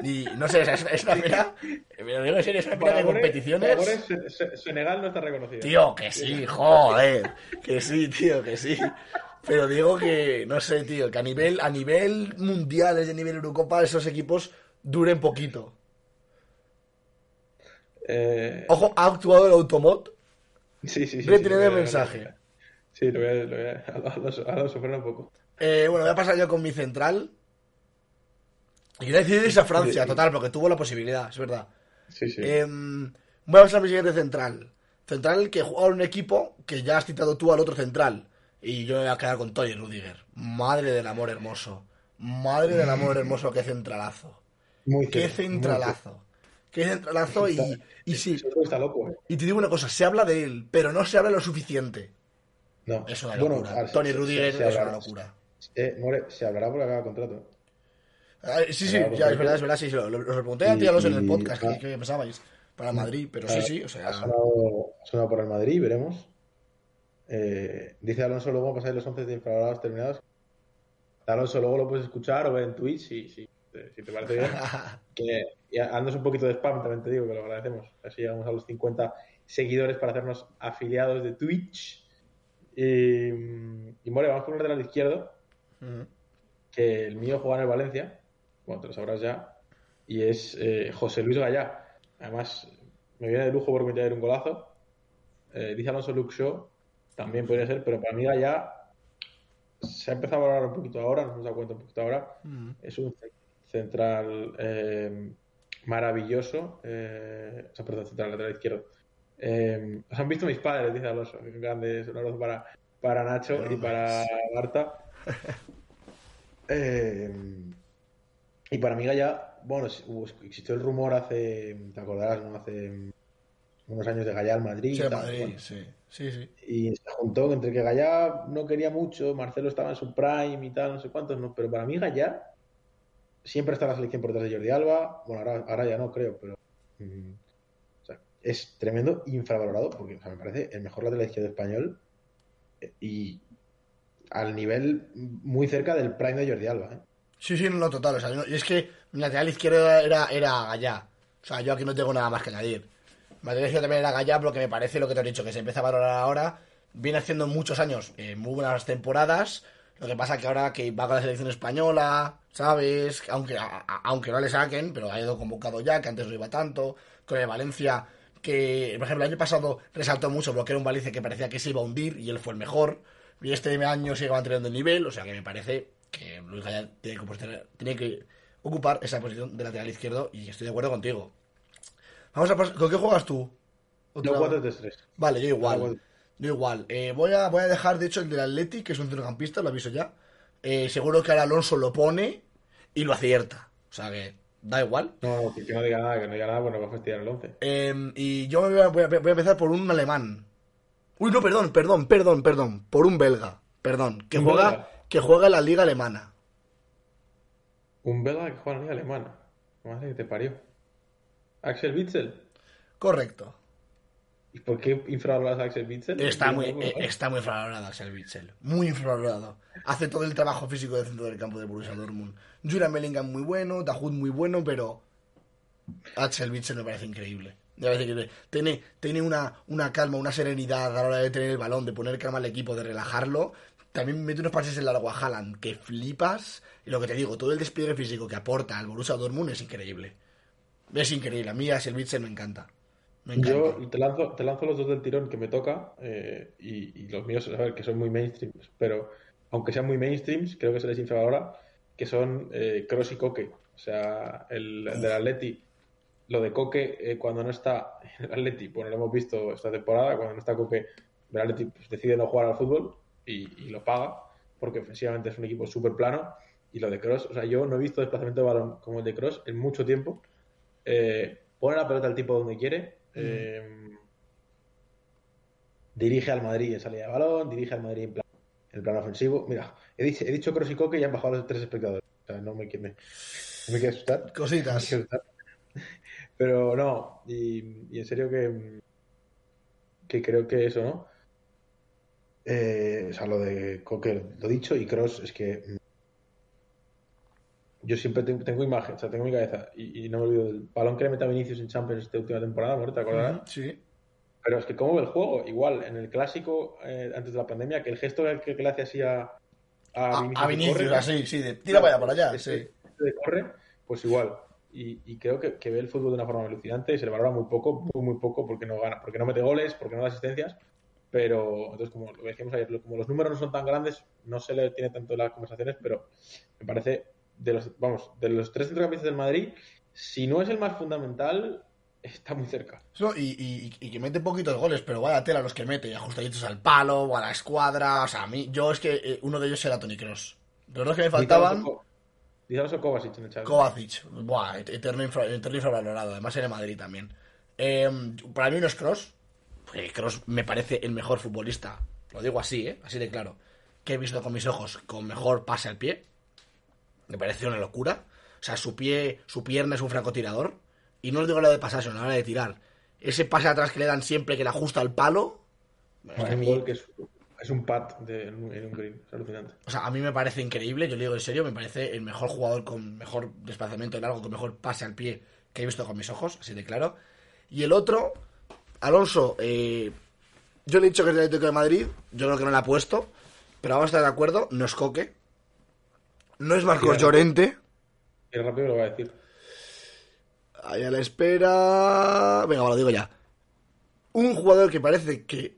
Y no sé, es, es una pena, me lo digo en serio, es una pena de Para competiciones... Se- Senegal no está reconocido. Tío, que sí, joder, que sí, tío, que sí. Pero digo que, no sé, tío, que a nivel, a nivel mundial, desde nivel Eurocopa, esos equipos duren poquito. Eh, Ojo, ha actuado el Automot. sí, sí, sí. Retiré sí, el a- mensaje. Sí, lo voy a... Lo voy a frena un poco. Eh, bueno, voy a pasar yo con mi central. Y quiero decir irse a Francia, total, porque tuvo la posibilidad, es verdad. Sí, sí. Em, voy a pasar a mi siguiente central. Central que juega en un equipo que ya has citado tú al otro central. Y yo me voy a quedar con Tony Rudiger. Madre del amor hermoso. Madre del amor hermoso, qué centralazo. muy Qué cierto, muy centralazo. Qué centralazo y, y sí. Está loco, ¿eh? Y te digo una cosa, se habla de él, pero no se habla lo suficiente. No. Es una locura. a ver, Tony se- Rudiger se- se es una locura. Eh, More, se hablará porque acaba contrato. Ah, Sí, sí, ya, es verdad, es verdad, sí, sí, lo, lo- a ti Y- Alonso en el podcast, ah. que, que pensabais, para Madrid, pero sí, Ah, sí, o sea... Ha sonado, ha sonado por el Madrid, veremos. Eh, dice Alonso, luego pasáis los 11 de infravalorados terminados. Alonso luego lo puedes escuchar o ver en Twitch si, si, si te parece bien. <laughs> que y andas un poquito de spam, también te digo, que lo agradecemos. Así llegamos a los 50 seguidores para hacernos afiliados de Twitch. Y, y More, vamos con un lateral izquierdo, que el mío juega en el Valencia, bueno, te lo sabrás ya, y es eh, José Luis Gallá. Además, me viene de lujo por meter un golazo. Eh, dice Alonso Show, también podría ser, pero para mí Gallá se ha empezado a valorar un poquito ahora, nos hemos dado cuenta un poquito ahora. Es un central eh, maravilloso. Eh, o sea, perdón, central lateral izquierdo. Eh, os han visto mis padres, dice Alonso. Grandes, un abrazo para, para Nacho y para Marta. Eh, y para mí Gaya, bueno, existió el rumor hace, te acordarás, ¿no? Hace unos años de Gaya al Madrid. Sí, y tal, Madrid, bueno. sí. Sí, sí. Y se juntó entre que Gallá no quería mucho, Marcelo estaba en su prime y tal, no sé cuántos, no, pero para mí Gallá siempre está la selección por detrás de Jordi Alba, bueno, ahora, ahora ya no creo, pero mm, es tremendo, infravalorado, porque me parece el mejor lateral izquierdo español eh, y al nivel muy cerca del prime de Jordi Alba. ¿eh? Sí, sí, no, total. O sea, no- y es que mi lateral izquierdo era, era. O sea, yo aquí no tengo nada más que añadir. Mi lateral izquierdo también era Gallá, pero que me parece lo que te he dicho, que se empieza a valorar ahora. Viene haciendo muchos años eh, muy buenas temporadas. Lo que pasa que ahora que va con la selección española, ¿sabes? Aunque, aunque no le saquen, pero ha ido convocado ya, que antes no iba tanto. Con el Valencia, que, por ejemplo, el año pasado resaltó mucho porque era un Valencia que parecía que se iba a hundir y él fue el mejor. Y este año sigue manteniendo el nivel, o sea que me parece que Luis Gallá tiene que, poster- tiene que ocupar esa posición de lateral izquierdo y estoy de acuerdo contigo. Vamos a ¿Con qué juegas tú? No Otra- 4-3-3. Vale, yo igual. Yo igual. Eh, voy, a, voy a dejar, de hecho, el del Atleti, que es un centrocampista, lo aviso ya. Eh, seguro que ahora Alonso lo pone y lo acierta. O sea que da igual. No, que, no diga nada, que no diga nada, nos va a fastidiar el 11. Eh, y yo voy a, voy a- voy a empezar por un alemán. Uy, no, perdón, perdón, perdón, perdón. Por un belga. Perdón. Que ¿Un juega, belga? que juega en la liga alemana. Un belga que juega en la liga alemana. Madre que te parió. Axel Witzel. Correcto. ¿Y por qué infravaloras a Axel Witzel? Está muy, eh, está muy infravalorado Axel Witsel. Muy infravalorado. Hace todo el trabajo físico del centro del campo de Borussia Dortmund. Julian Bellingham muy bueno, Dahoud muy bueno, pero Axel Witsel me parece increíble. Me parece increíble. Tiene, tiene una, una calma, una serenidad a la hora de tener el balón, de poner calma al equipo, de relajarlo. También mete unos pases en largo a Haaland que flipas. Y lo que te digo, todo el despliegue físico que aporta al Borussia Dortmund es increíble. Es increíble. A mí Axel Witsel me encanta. Me. Yo te lanzo, te lanzo los dos del tirón que me toca eh, y, y los míos, a ver, que son muy mainstreams, pero aunque sean muy mainstreams, creo que se les infravalora, que son eh, Cross y Coque. O sea, el, el del Atleti, lo de Coque eh, cuando no está <laughs> el Atleti, bueno, lo hemos visto esta temporada, cuando no está Coque, el Atleti pues, decide no jugar al fútbol y, y lo paga, porque ofensivamente es un equipo súper plano. Y lo de Cross, o sea, yo no he visto desplazamiento de balón como el de Cross en mucho tiempo. Eh, pone la pelota al tipo donde quiere. Eh, dirige al Madrid en salida de balón, dirige al Madrid en plan, en el plano ofensivo. Mira, he dicho, he dicho Cross y Coque y han bajado los tres espectadores. O sea, no me, me, me quiero asustar. Cositas. quiero asustar. Pero no, y, y en serio que, que creo que eso, ¿no? Eh, o sea, lo de Coque, lo dicho, y Cross es que yo siempre tengo, tengo imagen, o sea, tengo mi cabeza, y, y no me olvido del balón que le mete a Vinicius en Champions esta última temporada, ¿no? ¿Te acordarás? Sí. Pero es que cómo ve el juego, igual, en el clásico, eh, antes de la pandemia, que el gesto que, que le hace así a, a Vinicius, a Vinicius, corre, así, sí, de, tira para allá, para allá, sí. de corre, pues igual. Y, y creo que, que ve el fútbol de una forma alucinante y se le valora muy poco, muy, muy poco, porque no gana, porque no mete goles, porque no da asistencias. Pero, entonces, como lo decíamos ayer, como los números no son tan grandes, no se le tiene tanto en las conversaciones, pero me parece, de los, vamos, de los tres centrocampistas del Madrid, si no es el más fundamental, está muy cerca. No, y, y- y que mete poquitos goles, pero vaya tela los que mete, ajustaditos al palo o a la escuadra. O sea, a mí, yo es que eh, uno de ellos era Tony Cross. Los dos que me faltaban, Dice Alonso Kovacic en el chat. Kovacic. Buah, et- eterno, infra- eterno infravalorado, además en el Madrid también. Eh, para mí no es Cross. Cross me parece el mejor futbolista, lo digo así, ¿eh? así de claro, que he visto con mis ojos con mejor pase al pie. Me parece una locura. O sea, su pie, su pierna es un francotirador. Y no os digo lo de pasar, sino a la hora de tirar. Ese pase atrás que le dan siempre que le ajusta al palo. Gol que es, es un pat de, en, un, en un green. Es alucinante. O sea, a mí me parece increíble, yo lo digo en serio, me parece el mejor jugador con mejor desplazamiento largo, con mejor pase al pie que he visto con mis ojos, así de claro. Y el otro, Alonso, eh, yo le he dicho que es del Atlético de Madrid, yo creo que no le ha puesto, pero vamos a estar de acuerdo, no es Coque, no es Marcos Sí, Llorente, Y rápido lo voy a decir. ahí a la espera... Venga, va, lo digo ya. Un jugador que parece que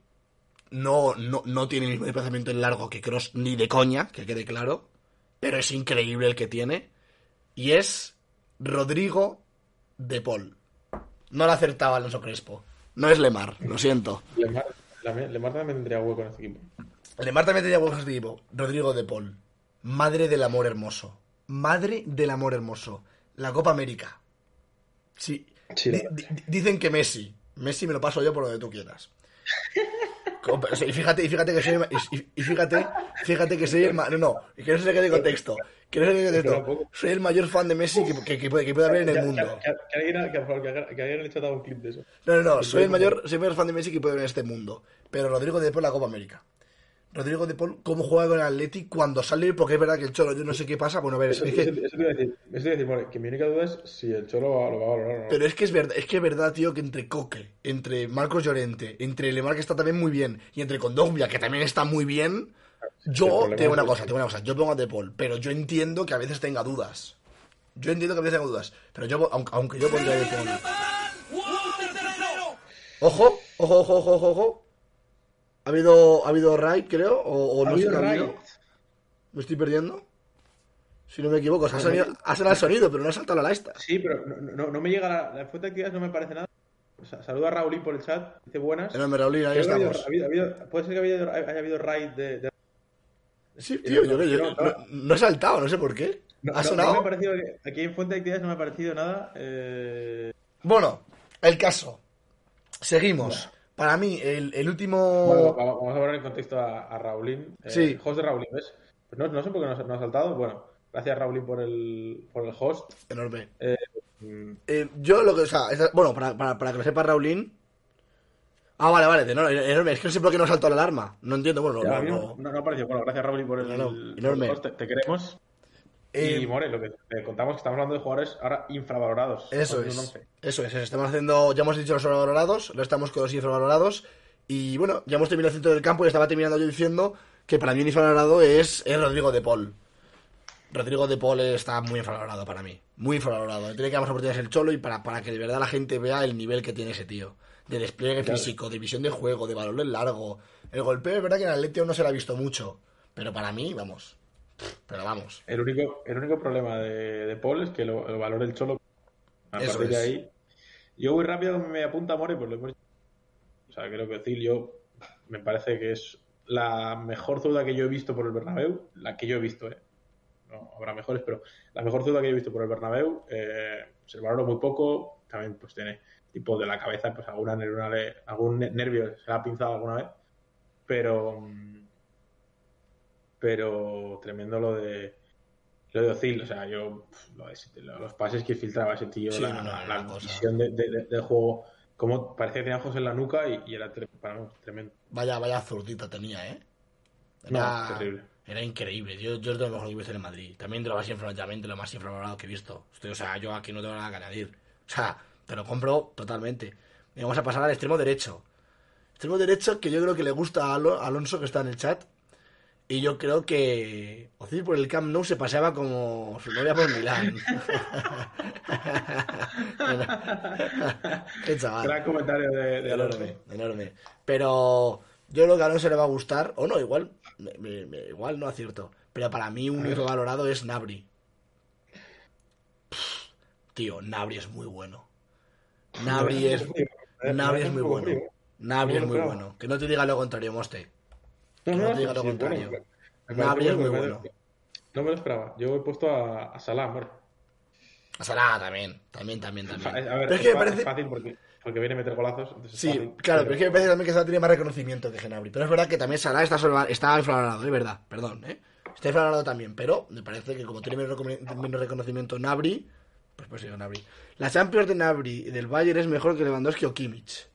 no, no, no tiene el mismo desplazamiento en largo que Cross ni de coña, que quede claro, pero es increíble el que tiene, y es Rodrigo de Paul. No lo acertaba Alonso Crespo. No es Lemar, lo siento. Lemar, Lemar también tendría hueco en este equipo. Lemar también tenía huevos de este tipo. Rodrigo de Paul. Madre del amor hermoso. Madre del amor hermoso. La Copa América. Sí. Dicen que Messi. Messi me lo paso yo por donde tú quieras. Copa- o sea, Y fíjate, y fíjate que soy, y, y fíjate, fíjate que soy el no, no, y que no se quede de contexto, que no se quede contexto. Soy el mayor fan de Messi que, que, que puede, que puede haber en el mundo. Que, alguien, le dado un clip de eso. No, no, no, soy el mayor, soy el mayor fan de Messi que puede haber en este mundo. Pero Rodrigo de Paul la Copa América. Rodrigo de Paul, cómo juega con el Atleti cuando sale, porque es verdad que el Cholo, yo no sé qué pasa, bueno, a ver, Eso, es que, eso te iba a decir. Eso te iba a decir, More, que mi única duda es si el Cholo va- lo va a valorar o no. pero es que es verdad, es que es verdad, tío, que entre Coque, entre Marcos Llorente, entre Lemar que está también muy bien, y entre Condogbia que también está muy bien, yo tengo una cosa, que- tengo una cosa, yo pongo a De Paul, pero yo entiendo que a veces tenga dudas. Yo entiendo que a veces tenga dudas, pero yo, aunque, aunque yo pondría a De Paul. Ojo, ojo, ojo, ojo, ojo, ojo. ¿Ha habido, ha habido raid, creo? ¿O, o ¿Ha no habido raid? ¿Me estoy perdiendo? Si no me equivoco, o sea, ha, sonido- ha sonado el sonido, pero no ha saltado la esta. Sí, pero no, no, no me llega la, la fuente de actividades, no me parece nada. O sea, saluda a Raulín por el chat, dice buenas. Enorme, Raulín, ahí Creo estamos. ha habido- ha habido- puede ser que haya habido, haya habido raid de, de- Sí, tío, yo, yo- yo- no, no he saltado, no sé por qué. No, ¿Ha no- sonado? no me ha parecido que- aquí en fuente de actividades no me ha parecido nada. Eh... Bueno, el caso. Seguimos. Para mí, el, el último... Bueno, vamos a poner en contexto a, a Raulín. Eh, Sí. Host de Raulín, ¿ves? Pues no, no sé por qué no, ha- no ha saltado. Bueno, gracias Raulín por el, por el host. Enorme. Eh, Eh, yo lo que, o sea, esta- bueno, para, para, para que lo sepa Raulín. Ah, vale, vale, de- no, enorme. Es que no sé por qué no saltó la alarma. No entiendo, bueno, no, no, no, parecido. Bueno, gracias Raulín por el, por enorme. host. Te, te queremos. Eh, y More, lo que te contamos que estamos hablando de jugadores ahora infravalorados. Eso es. Eso es. Estamos haciendo, ya hemos dicho los sobrevalorados, lo estamos con los infravalorados. Y bueno, ya hemos terminado el centro del campo y estaba terminando yo diciendo que para mí un infravalorado es, es Rodrigo de Paul. Rodrigo de Paul está muy infravalorado para mí. Muy infravalorado. Tiene que dar más oportunidades el cholo y para, para que de verdad la gente vea el nivel que tiene ese tío. De despliegue Claro. físico, de visión de juego, de en largo. El golpeo es verdad que en Atleti aún no se lo ha visto mucho. Pero para mí, vamos. Pero vamos. El único, el único problema de, de Paul es que lo, lo valore el cholo. A Eso partir de es. ahí. Yo voy rápido, me apunta More, pues lo hemos O sea, creo que decir, yo me parece que es la mejor zurda que yo he visto por el Bernabéu, la que yo he visto, ¿eh? No, habrá mejores, pero la mejor zurda que yo he visto por el Bernabéu, eh, se valoró muy poco, también pues tiene tipo de la cabeza, pues alguna neurona algún ne- nervio se le ha pinzado alguna vez, pero mm, pero tremendo lo de lo de Ozil, o sea, yo lo de- los pases que filtraba ese tío, Sí, la, no, no, la visión de- de- del juego, como parecía que tenía ojos en la nuca y, y era tre- para tremendo. Vaya, vaya zurdita tenía, ¿eh? No, terrible. era increíble. Yo, yo es de lo mejor que he visto en Madrid. También de lo más infravalorado, lo más infravalorado que he visto. Estoy- o sea, yo aquí no tengo nada que añadir. O sea, te lo compro totalmente. Y vamos a pasar al extremo derecho. Extremo derecho que yo creo que le gusta a Alo- Alonso, que está en el chat. Y yo creo que Ozil por el Camp Nou se paseaba como su novia por Milán. <laughs> Qué chaval. Gran comentario de, de Alonso. Enorme, enorme. Pero yo creo que a Alonso le va a gustar, o no, igual, me- me- me- igual no acierto. Pero para mí un hijo valorado es Nabri. Pff, tío, Nabri es muy bueno. Nabri es, Nabri es muy bueno. Nabri es muy Bueno, bueno. Que no te diga lo contrario, Moste. No, no, no te diga sí, lo contrario. Nabri es muy me- bueno. No me lo esperaba. Yo he puesto a, a Salah, amor. A Salah también, también, también, A también. ver, Pero es es, que me parece... es fácil porque, porque viene a meter golazos. entonces Sí, fácil, claro, pero es que me parece también que Salah tiene más reconocimiento que Genabri. Pero es verdad que también Salah está, sobreval- está infravalorado, es verdad, perdón, ¿eh? Está infravalorado también, pero me parece que como tiene menos, recono- menos reconocimiento Nabri, pues pues sí, Nabri. La Champions de Nabri y del Bayern es mejor que Lewandowski o Kimmich.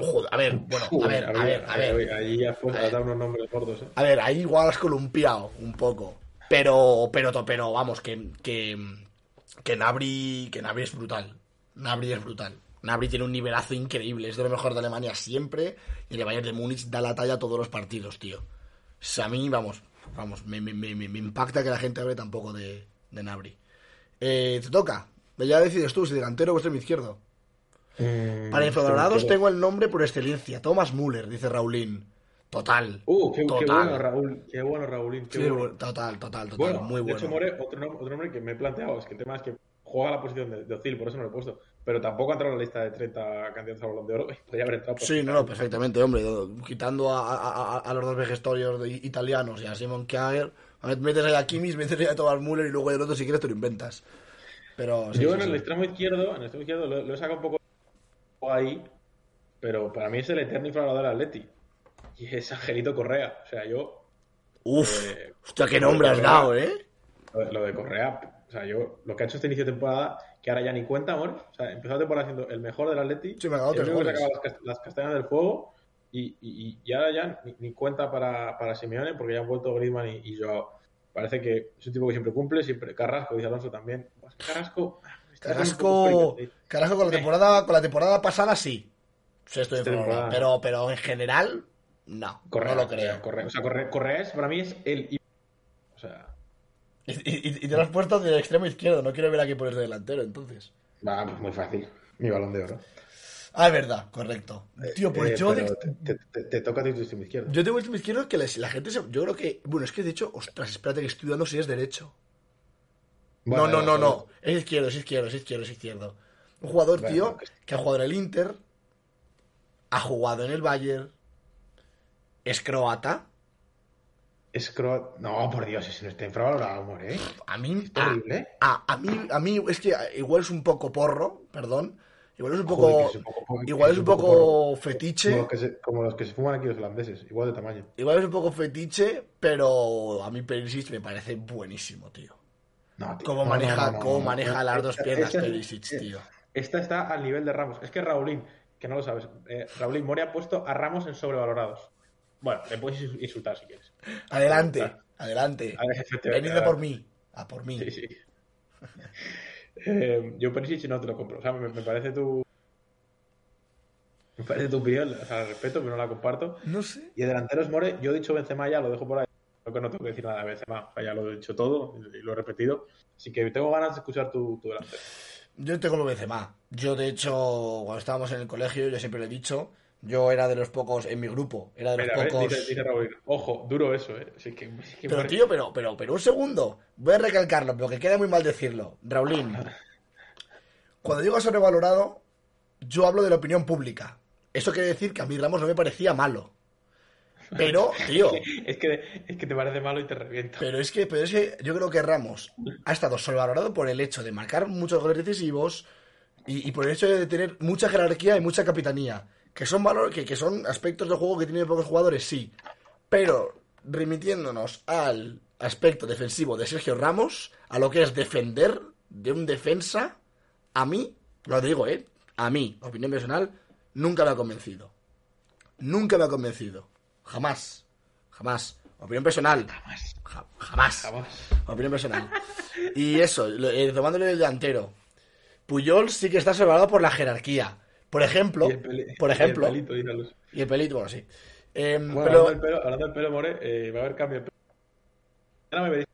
Joder, a ver, bueno, a ver, a ver, a ver. Ahí ya fue, has dado unos nombres gordos, ¿eh? A ver, ahí igual has columpiado un poco. Pero, pero, pero, vamos, que, que, que Nabri, que Nabri es brutal. Nabri es brutal. Nabri tiene un nivelazo increíble, es de lo mejor de Alemania siempre. Y el Bayern de Múnich da la talla a todos los partidos, tío. O sea, a mí, vamos, vamos, me, me, me, me impacta que la gente hable tampoco de, de Nabri. Eh, te toca. Ya decides tú si delantero o extremo izquierdo. Mm, Para infravalorados tengo el nombre por excelencia. Thomas Müller, dice Raulín. Total. Uh, qué, qué total. bueno, Raúl. Qué bueno, Raúlín. Qué Sí, bueno. total, total, total. Bueno, muy de bueno. hecho, More, otro, nom- otro nombre que me he planteado es que el tema es que juega la posición de, de Ozil, por eso no lo he puesto. Pero tampoco ha entrado en la lista de 30 candidatos al balón de oro. <laughs> Podría haber entrado. por- Sí, no, no, perfectamente, hombre. Quitando a, a- a- a los dos vejestorios de- italianos y a Simon Kjaer, metes ahí a Kimmich, metes ahí a Thomas Müller y luego el otro si quieres te lo inventas. Pero sí, Yo sí, en el extremo izquierdo, en el extremo izquierdo lo, lo he sacado un poco ahí, pero para mí es el eterno infravalorado del Atleti. Y es Angelito Correa. O sea, yo, Uf, eh, hostia, qué nombre has Correa. dado, ¿eh? lo de, lo de Correa, o sea, yo, lo que ha hecho este inicio de temporada, que ahora ya ni cuenta, amor. O sea, empezó la temporada siendo el mejor del Atleti. Sí, me ha dado tres que goles. sacaba las, las castañas del fuego. Y, y, y ahora ya ni, ni cuenta para, para Simeone, porque ya han vuelto Griezmann y, y Joao. Parece que es un tipo que siempre cumple, siempre. Carrasco, dice Alonso también. Carrasco. Carrasco. Carrasco con la temporada, con la temporada pasada sí. Sí, estoy temporada. pero, pero en general, no. Correa, no lo creo. Correa, o sea, Correa, Correa es, para mí es el. O sea, Y, y- y te lo has puesto del extremo izquierdo, no quiero ver aquí poner de delantero, entonces. va, pues muy fácil. Mi balón de oro. Ah, es verdad, correcto. Tío, pues Eh, yo de- te, te- te- te toca a ti tu extremo izquierdo. Yo tengo el extremo izquierdo que la, la gente se... Yo creo que... Bueno, es que de hecho... Ostras, espérate que estoy dudando si es derecho. Bueno, no, no, no, no. Es izquierdo, es izquierdo, es izquierdo, es izquierdo. Un jugador, Bueno, tío, que- ha jugado en el Inter, ha jugado en el Bayern, es croata. Es croata. No, por Dios, ese no está infravalorado, amor, ¿eh? A mí... Es A, terrible. a- a mí, a mí es que igual es un poco porro, perdón. Igual es un poco... que es un poco- igual es un poco fetiche. Como los, que se, como los que se fuman aquí los holandeses, igual de tamaño. Igual es un poco fetiche, pero a mí Perisic me parece buenísimo, tío. No, tío, Cómo no, maneja, no, cómo maneja las dos piernas esta- Perisic, tío. Esta está al nivel de Ramos. Es que Raulín, que no lo sabes, eh, Raulín Mori ha puesto a Ramos en sobrevalorados. Bueno, le puedes insultar si quieres. Adelante, adelante. A ver, efectivamente, Venid a adelante. por mí. A por mí. Sí, sí. <laughs> Eh, yo Perisic no te lo compro. O sea, me, me parece tu. Me parece tu opinión, o sea, la respeto, pero no la comparto. No sé. Y de delanteros More, yo he dicho Benzema ya, lo dejo por ahí. Creo que no tengo que decir nada o sea, ya lo he dicho todo y lo he repetido. Así que tengo ganas de escuchar tu, tu delantero. Yo tengo lo Benzema. Yo, de hecho, cuando estábamos en el colegio, yo siempre lo he dicho, yo era de los pocos, en mi grupo, era de los pocos... Dice, dice Raúl, ojo, duro eso, ¿eh? Así que, que Pero, tío, pero, pero, pero un segundo. Voy a recalcarlo, porque queda muy mal decirlo. Raulín, <laughs> cuando digo sobrevalorado, yo hablo de la opinión pública. Eso quiere decir que a mí Ramos no me parecía malo. Pero, <laughs> tío, es, que, es que te parece malo y te reviento. pero es que, pero es que yo creo que Ramos ha estado sobrevalorado por el hecho de marcar muchos goles decisivos y, y por el hecho de tener mucha jerarquía y mucha capitanía. Que son valor, que, que son aspectos de juego que tienen pocos jugadores, sí. Pero remitiéndonos al aspecto defensivo de Sergio Ramos, a lo que es defender de un defensa, a mí, lo digo, ¿eh? A mí, opinión personal, nunca me ha convencido. Nunca me ha convencido. Jamás. Jamás. Opinión personal. Jamás. Ja- jamás. Jamás. Opinión personal. Y eso, eh, tomándole el delantero. Puyol sí que está salvado por la jerarquía. Por ejemplo, por y el ejemplo, pelito, y el pelito, bueno, sí. Em, Bueno, pero, hablando, del pelo, hablando del pelo, More, eh, va a haber cambio de pelo. Ahora me veréis.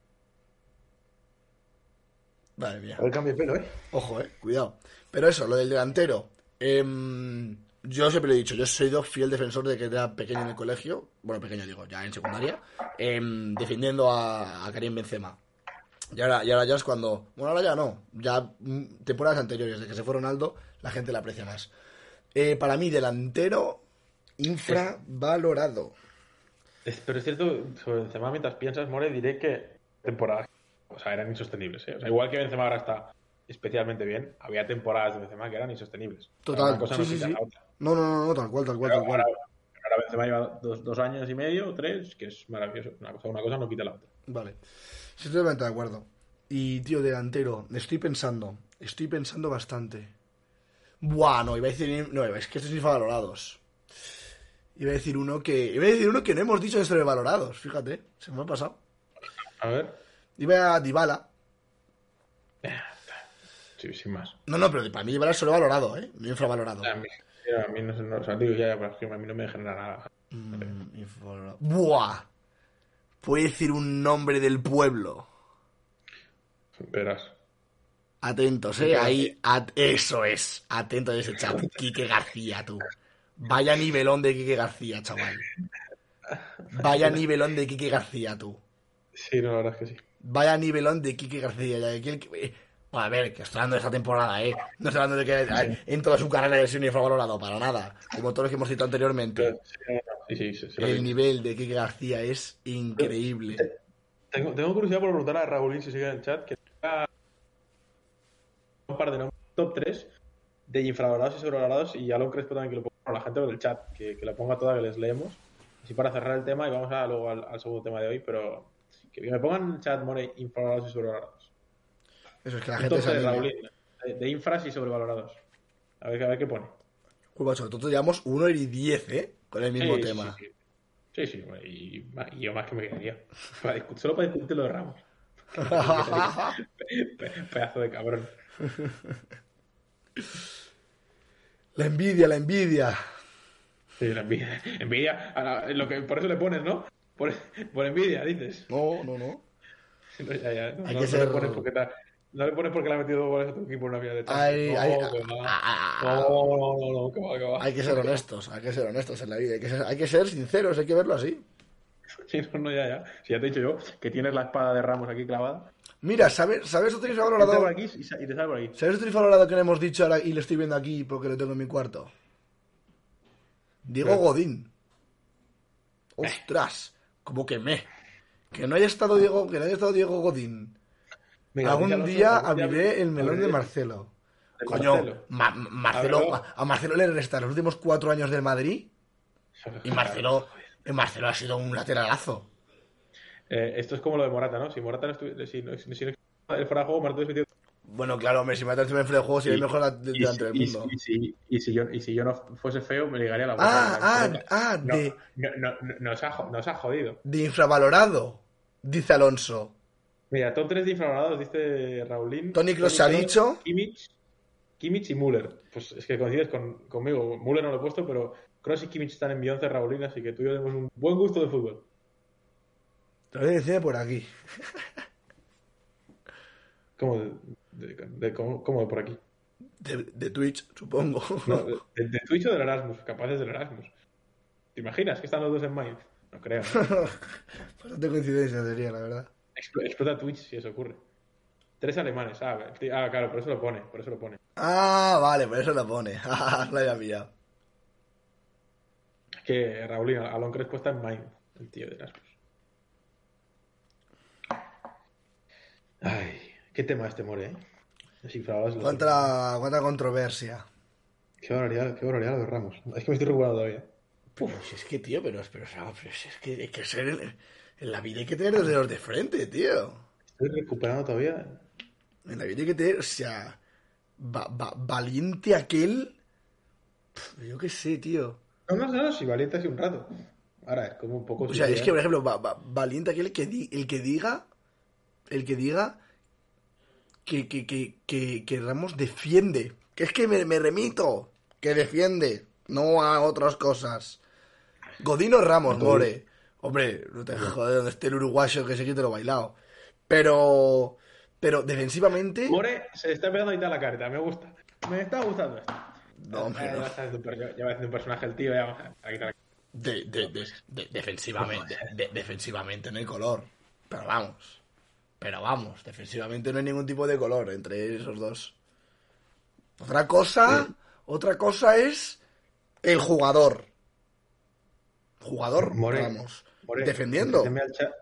madre mía. Va a haber cambio de pelo, ¿eh? Ojo, eh, cuidado. Pero eso, lo del delantero. em, yo siempre lo he dicho, yo he sido fiel defensor de que era pequeño en el colegio, bueno, pequeño digo, ya en secundaria, em, defendiendo a, a Karim Benzema. Y ahora, y ahora ya es cuando, bueno, ahora ya no, ya mm, temporadas anteriores, de que se fue Ronaldo, la gente la aprecia más. Eh, para mí, delantero infravalorado. Es- pero es cierto, sobre Benzema, mientras piensas, More, diré que temporadas, o sea, eran insostenibles, ¿eh? O sea, igual que Benzema ahora está especialmente bien, había temporadas de Benzema que eran insostenibles. Total, Una cosa sí, no sí, sí. otra. No, no, no, no, tal cual, tal cual, Pero tal cual. ahora, ahora Benzema lleva dos, dos años y medio, tres, que es maravilloso. Una cosa, una cosa no quita la otra. Vale. Sí, totalmente de acuerdo. Y, tío, delantero, estoy pensando. Estoy pensando bastante. Buah, no, iba a decir. No, es que estos infravalorados. Iba a decir uno que. Iba a decir uno que no hemos dicho de sobrevalorados, fíjate, se me ha pasado. A ver. Iba a Dybala. Sí, sin más. No, no, pero para mí Dybala es sobrevalorado, ¿eh? No infravalorado. A a mí no, no, o sea, digo ya, ya, pero es que a mí no me genera nada. Mm. ¡Buah! Puede decir un nombre del pueblo. Verás. Atentos, ¿eh? Ahí, at- eso es. Atento a ese chat. Quique García, tú. Vaya nivelón de Quique García, chaval. Vaya nivelón de Quique García, tú. Sí, no, la verdad es que sí. Vaya nivelón de Quique García. Ya, que el a ver, que estoy hablando de esta temporada, ¿eh? No estoy hablando de que en toda su carrera sido un infravalorado, para nada. Como todos los que hemos citado anteriormente. Sí, sí, lo El nivel de Quique García es increíble. Tengo, tengo curiosidad por preguntar a Raúlín si sigue en el chat que tenga un par de nombres top 3 de infravalorados y sobrevalorados y Alon Crespo también que lo ponga por la gente del chat, que, que la ponga toda, que les leemos. Así para cerrar el tema y vamos a, luego al, al segundo tema de hoy, pero que me pongan en el chat, More, infravalorados y sobrevalorados. Eso es que la gente se 3, anime. Raúlín, de, de infras y sobrevalorados. A ver, a ver qué pone. Uy, macho, nosotros llevamos 1 y 10, ¿eh? Con el mismo Sí, tema. Sí, sí, sí, y, y yo más que me quedaría. Solo para discutir lo de Ramos. <laughs> Pe- Pedazo de cabrón. La envidia, la envidia. Sí, la envidia. Envidia, a la- lo que, por eso le pones, ¿no? Por, por envidia, dices. No, no, no. No, <laughs> ya, ya, no, Hay no que le ser- pones porque no le pones porque le ha metido goles a tu equipo en una vida de Champions. No, que va. ah, no, no, no, no, que va, que va. hay que ser honestos, hay que ser honestos en la vida. Hay que ser, hay que ser sinceros, hay que verlo así. <laughs> Sí, no, no, ya, ya. Si ya te he dicho yo que tienes la espada de Ramos aquí clavada. Mira, ¿sabes, ¿sabes otro Entra infravalorado? por aquí y sa- y te sale por aquí. ¿Sabes otro que le hemos dicho ahora y le estoy viendo aquí porque lo tengo en mi cuarto? Diego ¿Qué? Godín. Ostras, como que me. Que no haya estado Diego, que no haya estado Diego Godín. Algún día algún día abriré el melón de Marcelo. de Coño, Marcelo. Ma- Marcelo, A a, a Marcelo le resta los últimos cuatro años del Madrid y Marcelo, y Marcelo ha sido un lateralazo. Eh, esto es como lo de Morata, ¿no? Si Morata no estuviera. Si, no- si, si no él fuera a juego, Morata hubiese metido. Bueno, claro, hombre, si me en el juego sería el mejor de- delante del y- mundo. y si, y, si yo, y si yo no fuese feo, me ligaría la boca. Ah, ah, ah, no, de, no, no, no, nos, ha, nos ha jodido. de infravalorado, dice Alonso. Mira, top 3 de infravalorados, dice Raulín. Toni Kroos ha dicho. Kimmich, Kimmich y Müller. Pues es que coincides con, conmigo. Müller no lo he puesto, pero Kroos y Kimmich están en mi 11 Raulín, así que tú y yo tenemos un buen gusto de fútbol. Te voy a decir por aquí. <laughs> ¿Cómo de, de- de- cómo- cómo de por aquí? De, de Twitch, supongo. No, <laughs> de, Twitch o del Erasmus, capaces del Erasmus. ¿Te imaginas que están los dos en Mainz? No creo. ¿no? <laughs> Bastante coincidencia sería, la verdad. Expl- Explota Twitch si eso ocurre. Tres alemanes. Ah, el ah, claro, por eso lo pone. Por eso lo pone. Ah, vale, por eso lo pone. <laughs> Ah, lo había pillado. Es que Raulín, Alon Crespo está en Mainz, el tío de Erasmus. Ay, qué tema este more, ¿eh? ¿Cuánta, cuánta controversia? Qué barbaridad, qué barbaridad lo de Ramos. Es que me estoy recuperando todavía. Si es que, tío, pero, pero, pero es que hay que ser. En, en la vida hay que tener dos dedos de frente, tío. Estoy recuperando todavía. En la vida hay que tener. O sea. va- va- valiente aquel. Yo qué sé, tío. No, no, no, si valiente hace un rato. Ahora es como un poco. O sea, es que, por ejemplo, va- va- valiente aquel que di- el que diga. El que diga. Que, que, que, que, Ramos defiende. Que es que me, me remito. Que defiende. No a otras cosas. Godino Ramos, more. Hombre, no te joder donde esté el uruguayo que se quite lo bailado. Pero. Pero defensivamente. More se está empezando a quitar la careta, me gusta. Me está gustando esto. No, hombre, ya, no. ya va haciendo un personaje el tío, ya vamos a quitar la De, de- de- de- defensivamente, de- defensivamente no hay color. Pero vamos. Pero vamos, defensivamente no hay ningún tipo de color entre esos dos. Otra cosa, otra cosa es el jugador. Jugador, More, vamos. More, defendiendo. Entretenme al chat,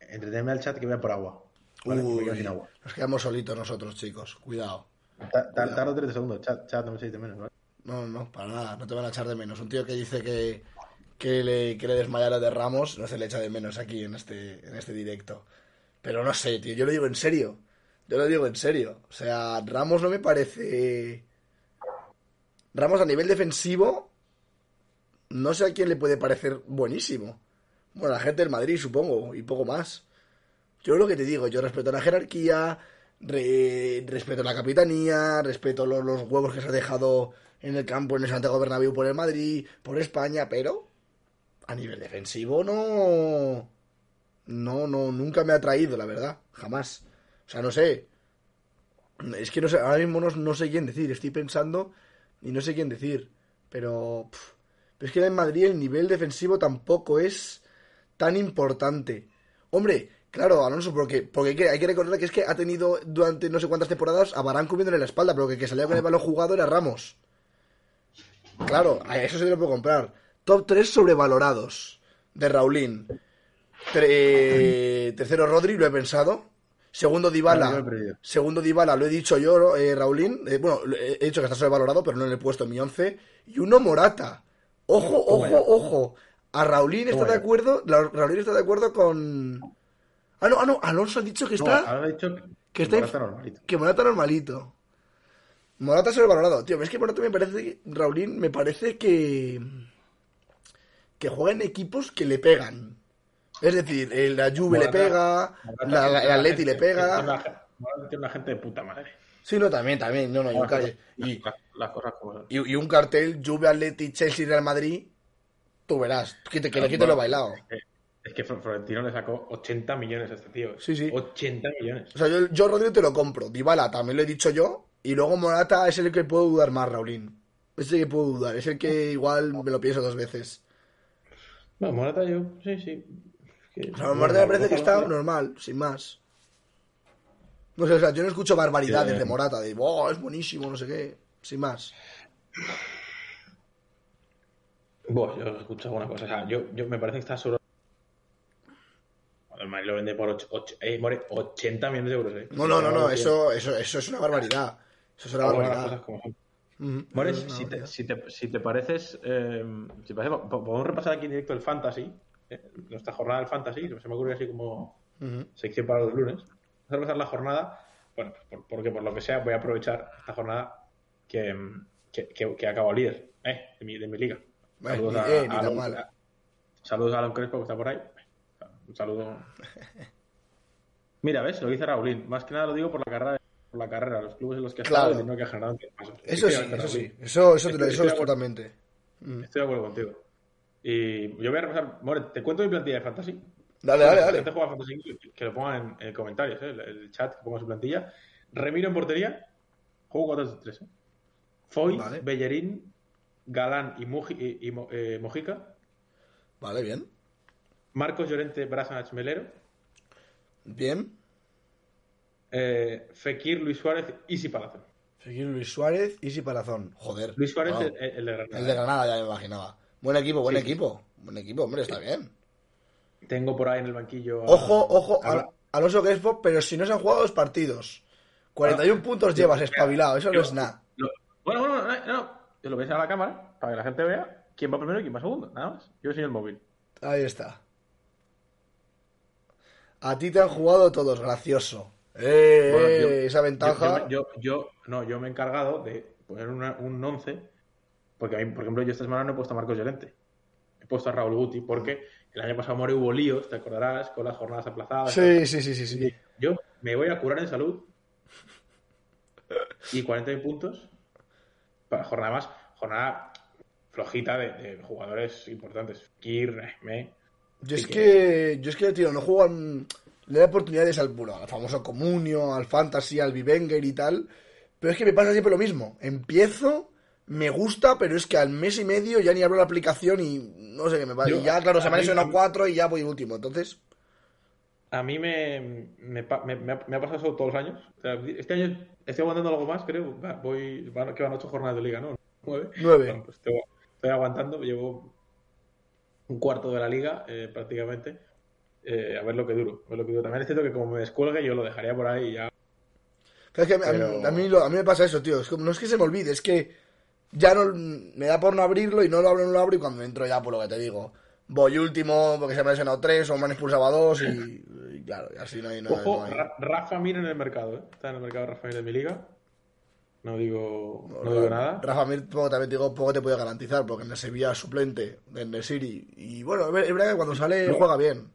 entretenme al chat que voy a por agua. Vale, Uy, sin agua. nos quedamos solitos nosotros, chicos. Cuidado. Ta- ta- Tardo 30 segundos, chat, chat, no me seis de menos, ¿vale? No, no, para nada, no te van a echar de menos. Un tío que dice que, que le, que le desmayara de Ramos, no se le echa de menos aquí en este, en este directo. Pero no sé, tío, yo lo digo en serio. Yo lo digo en serio. O sea, Ramos no me parece. Ramos a nivel defensivo. No sé a quién le puede parecer buenísimo. Bueno, a la gente del Madrid, supongo, y poco más. Yo lo que te digo, yo respeto la jerarquía, re- respeto la capitanía, respeto los, los huevos que se ha dejado en el campo en el Santiago Bernabéu por el Madrid, por España, pero a nivel defensivo no... No, no, nunca me ha traído, la verdad, jamás. O sea, no sé. Es que no sé, ahora mismo no, sé quién decir, estoy pensando y no sé quién decir. Pero, pero es que en Madrid el nivel defensivo tampoco es tan importante. Hombre, claro, Alonso, porque, porque hay que- recordar que es que ha tenido durante no sé cuántas temporadas a Barán cubriéndole la espalda, pero que que salía con el balón jugado era Ramos. Claro, a eso se lo puedo comprar. Top 3 sobrevalorados de Raulín. Tre- tercero Rodri, lo he pensado. Segundo Dybala. Segundo Dybala, lo he dicho yo, eh, Raulín. Eh, bueno, he dicho que está sobrevalorado, pero no le he puesto en mi 11. Y uno Morata. Ojo, ojo, ojo. A Raulín está de acuerdo. Raulín está de acuerdo con. Ah, no, ah, no. Alonso ha dicho que está. he dicho que, que está Morata normalito. que Morata normalito. Morata sobrevalorado. Tío, es que Morata me parece. Raulín me parece que. Que juega en equipos que le pegan. Es decir, la Juve le pega, Morata la, la- el Atleti le pega. Morata tiene una gente de puta madre. Sí, no, también, también. No, no, y un, Las car- cosas- y, las- las cosas como son. y- y un cartel Juve, Atleti, Chelsea, Real Madrid. Tú verás. Que te, que le quite lo bailado. Es que Fl- Florentino le sacó 80 millones a este tío. Sí, sí. 80 millones. O sea, yo, yo Rodrigo te lo compro. Dybala también lo he dicho yo. Y luego Morata es el que puedo dudar más, Raulín. Es el que puedo dudar. Es el que igual me lo pienso dos veces. No, Morata yo, sí, sí. Es que- O sea, Morata me parece que está normal, sin más. No sé, o sea, yo no escucho barbaridades Sí. de Morata, de, oh, es buenísimo, no sé qué. Sin más. Buah, yo he escuchado alguna cosa. O sea, yo, yo me parece que está sobre. El Madrid lo vende por ocho- ocho- eh, more, 80 millones de euros. Eh. No, no, no, no, eso, eso, eso es una barbaridad. Eso es una barbaridad. cosas como son. Ujú, More, eso es una si, te, si, te, si te pareces. eh, si parece, po- podemos repasar aquí en directo el Fantasy. eh, nuestra jornada del Fantasy. Se me ocurre así como sección para los lunes. Vamos a repasar la jornada. Bueno, pues por- porque por lo que sea voy a aprovechar esta jornada que, que, que, líder eh, de, mi, de mi liga. Bueno, ni- eh, mal. saludos a Alon Crespo que está por ahí. Un saludo. Mira, ¿ves? Lo dice Raulín. Más que nada lo digo por la carrera, por la carrera los clubes en los que ha Claro. estado y dinero que ha generado. Eso sí, eso sí. Eso, eso, te lo- eso es totalmente. Mm. Estoy de acuerdo contigo. Y yo voy a repasar. More, te cuento mi plantilla de fantasy. Dale, dale, dale. gente juega fantasy, que- lo pongan en, en comentarios, ¿eh? el, el chat, que ponga su plantilla. Remiro en portería. Juego 4-3. ¿eh? Foy, Vale. Bellerín, Galán y, Muji- y- y Mo- eh, Mojica. Vale, bien. Marcos Llorente, Brasanach, Melero. Bien. Eh, Fekir, Luis Suárez, Isi Palazón. Seguir Luis Suárez y Si Palazón. Joder. Luis Suárez, Wow. el, el de Granada. El de Granada ya me imaginaba. Buen equipo, buen Sí, equipo. Buen equipo, hombre, está bien. Tengo por ahí en el banquillo. a- Ojo, ojo, a- Al- Alonso Crespo, pero si no se han jugado dos partidos. 41 puntos yo- llevas, espabilado, eso no es nada. Bueno, bueno, no, no, no. Yo lo veis a la cámara para que la gente vea quién va primero y quién va segundo. Nada más. Yo soy el móvil. Ahí está. A ti te han jugado todos, gracioso. Eh, Bueno, yo- esa ventaja. Yo, yo, yo- no, yo me he encargado de poner una- un 11, porque a mí, por ejemplo, yo esta semana no he puesto a Marcos Llorente. He puesto a Raúl Guti, porque el año pasado More hubo líos, te acordarás, con las jornadas aplazadas. Sí, sí, sí, sí, sí. Yo me voy a curar en salud y 40 puntos jornada más, jornada flojita de, de jugadores importantes. Kir, me. Yo es que, yo es que, tío, no juego al- Le da oportunidades al, bueno, al famoso Comunio, al Fantasy, al Vivenger y tal. Pero es que me pasa siempre lo mismo. Empiezo, me gusta, pero es que al mes y medio ya ni abro la aplicación y no sé qué me pasa. Y ya, claro, se me han mí- lesionado cuatro y ya voy último. Entonces, A mí me, me, pa- me- me ha, pasado eso todos los años. O sea, este año estoy aguantando algo más, creo. Voy, van, que van ocho jornadas de liga, ¿no? ¿Nueve? Nueve. Bueno, pues estoy, estoy aguantando. Llevo un cuarto de la liga, eh, prácticamente. Eh, a ver lo que duro. A ver lo que duro. También es cierto que como me descuelgue, yo lo dejaría por ahí y ya. es que a, mí- a mí- Pero- a mí, lo- a mí me pasa eso, tío. Es que, no es que se me olvide, es que ya no me da por no abrirlo y no lo abro, no lo abro y cuando entro ya, por lo que te digo, voy último porque se me han lesionado tres o me han expulsado a dos y claro, y así no hay... No, Ojo, no hay- Ra- Rafa Mir en el mercado, ¿eh? Está en el mercado Rafa Mir de mi liga. No digo, no digo nada. Rafa Mir, poco, también te digo, poco te puede garantizar, porque en el Sevilla suplente en el City. Y bueno, es verdad que cuando sale juega bien.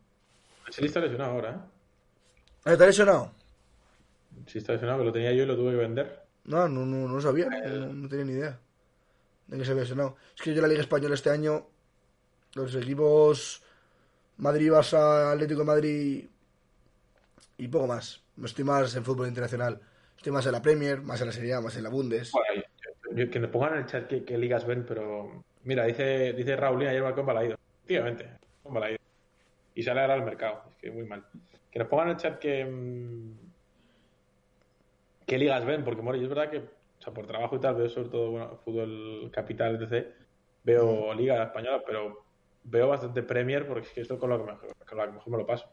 Sí está lesionado ahora, ¿eh? ¿Está lesionado? Sí está lesionado, que lo tenía yo y lo tuve que vender. No, no, no, no sabía, no, no tenía ni idea de que se había lesionado. Es que yo la Liga Española este año, los equipos Madrid, Barça, Atlético de Madrid y poco más. No estoy más en fútbol internacional. Estoy más en la Premier, más en la Serie A, más en la Bundes. Bueno, yo- que nos pongan en el chat qué, qué ligas ven, pero mira, dice, dice Raulín ayer marcó en Balaído. Efectivamente, con Balaído. Y sale ahora al mercado, es que muy mal. Que nos pongan en el chat que, mm, qué ligas ven, porque bueno, yo es verdad que, o sea, por trabajo y tal, veo sobre todo bueno, fútbol capital, etc. Veo Liga Española, pero veo bastante Premier porque es que esto es con lo que con lo que mejor me lo paso.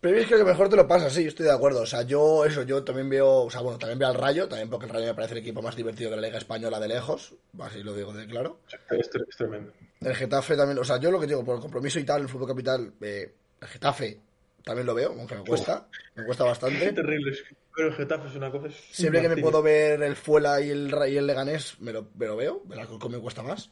Premier es que lo mejor te lo pasa, sí, estoy de acuerdo. O sea, yo, eso, yo también veo, o sea, bueno, también veo al Rayo, también porque el Rayo me parece el equipo más divertido de la Liga Española de lejos, así lo digo de claro. Es, es tremendo. El Getafe también, o sea, yo lo que digo, por el compromiso y tal, el fútbol capital, eh, el Getafe también lo veo, aunque me cuesta, me cuesta bastante. terrible, pero el Getafe es una cosa... Siempre que me puedo ver el Fuela y el, y el Leganés, me lo, me lo veo, el Alcorcón me cuesta más.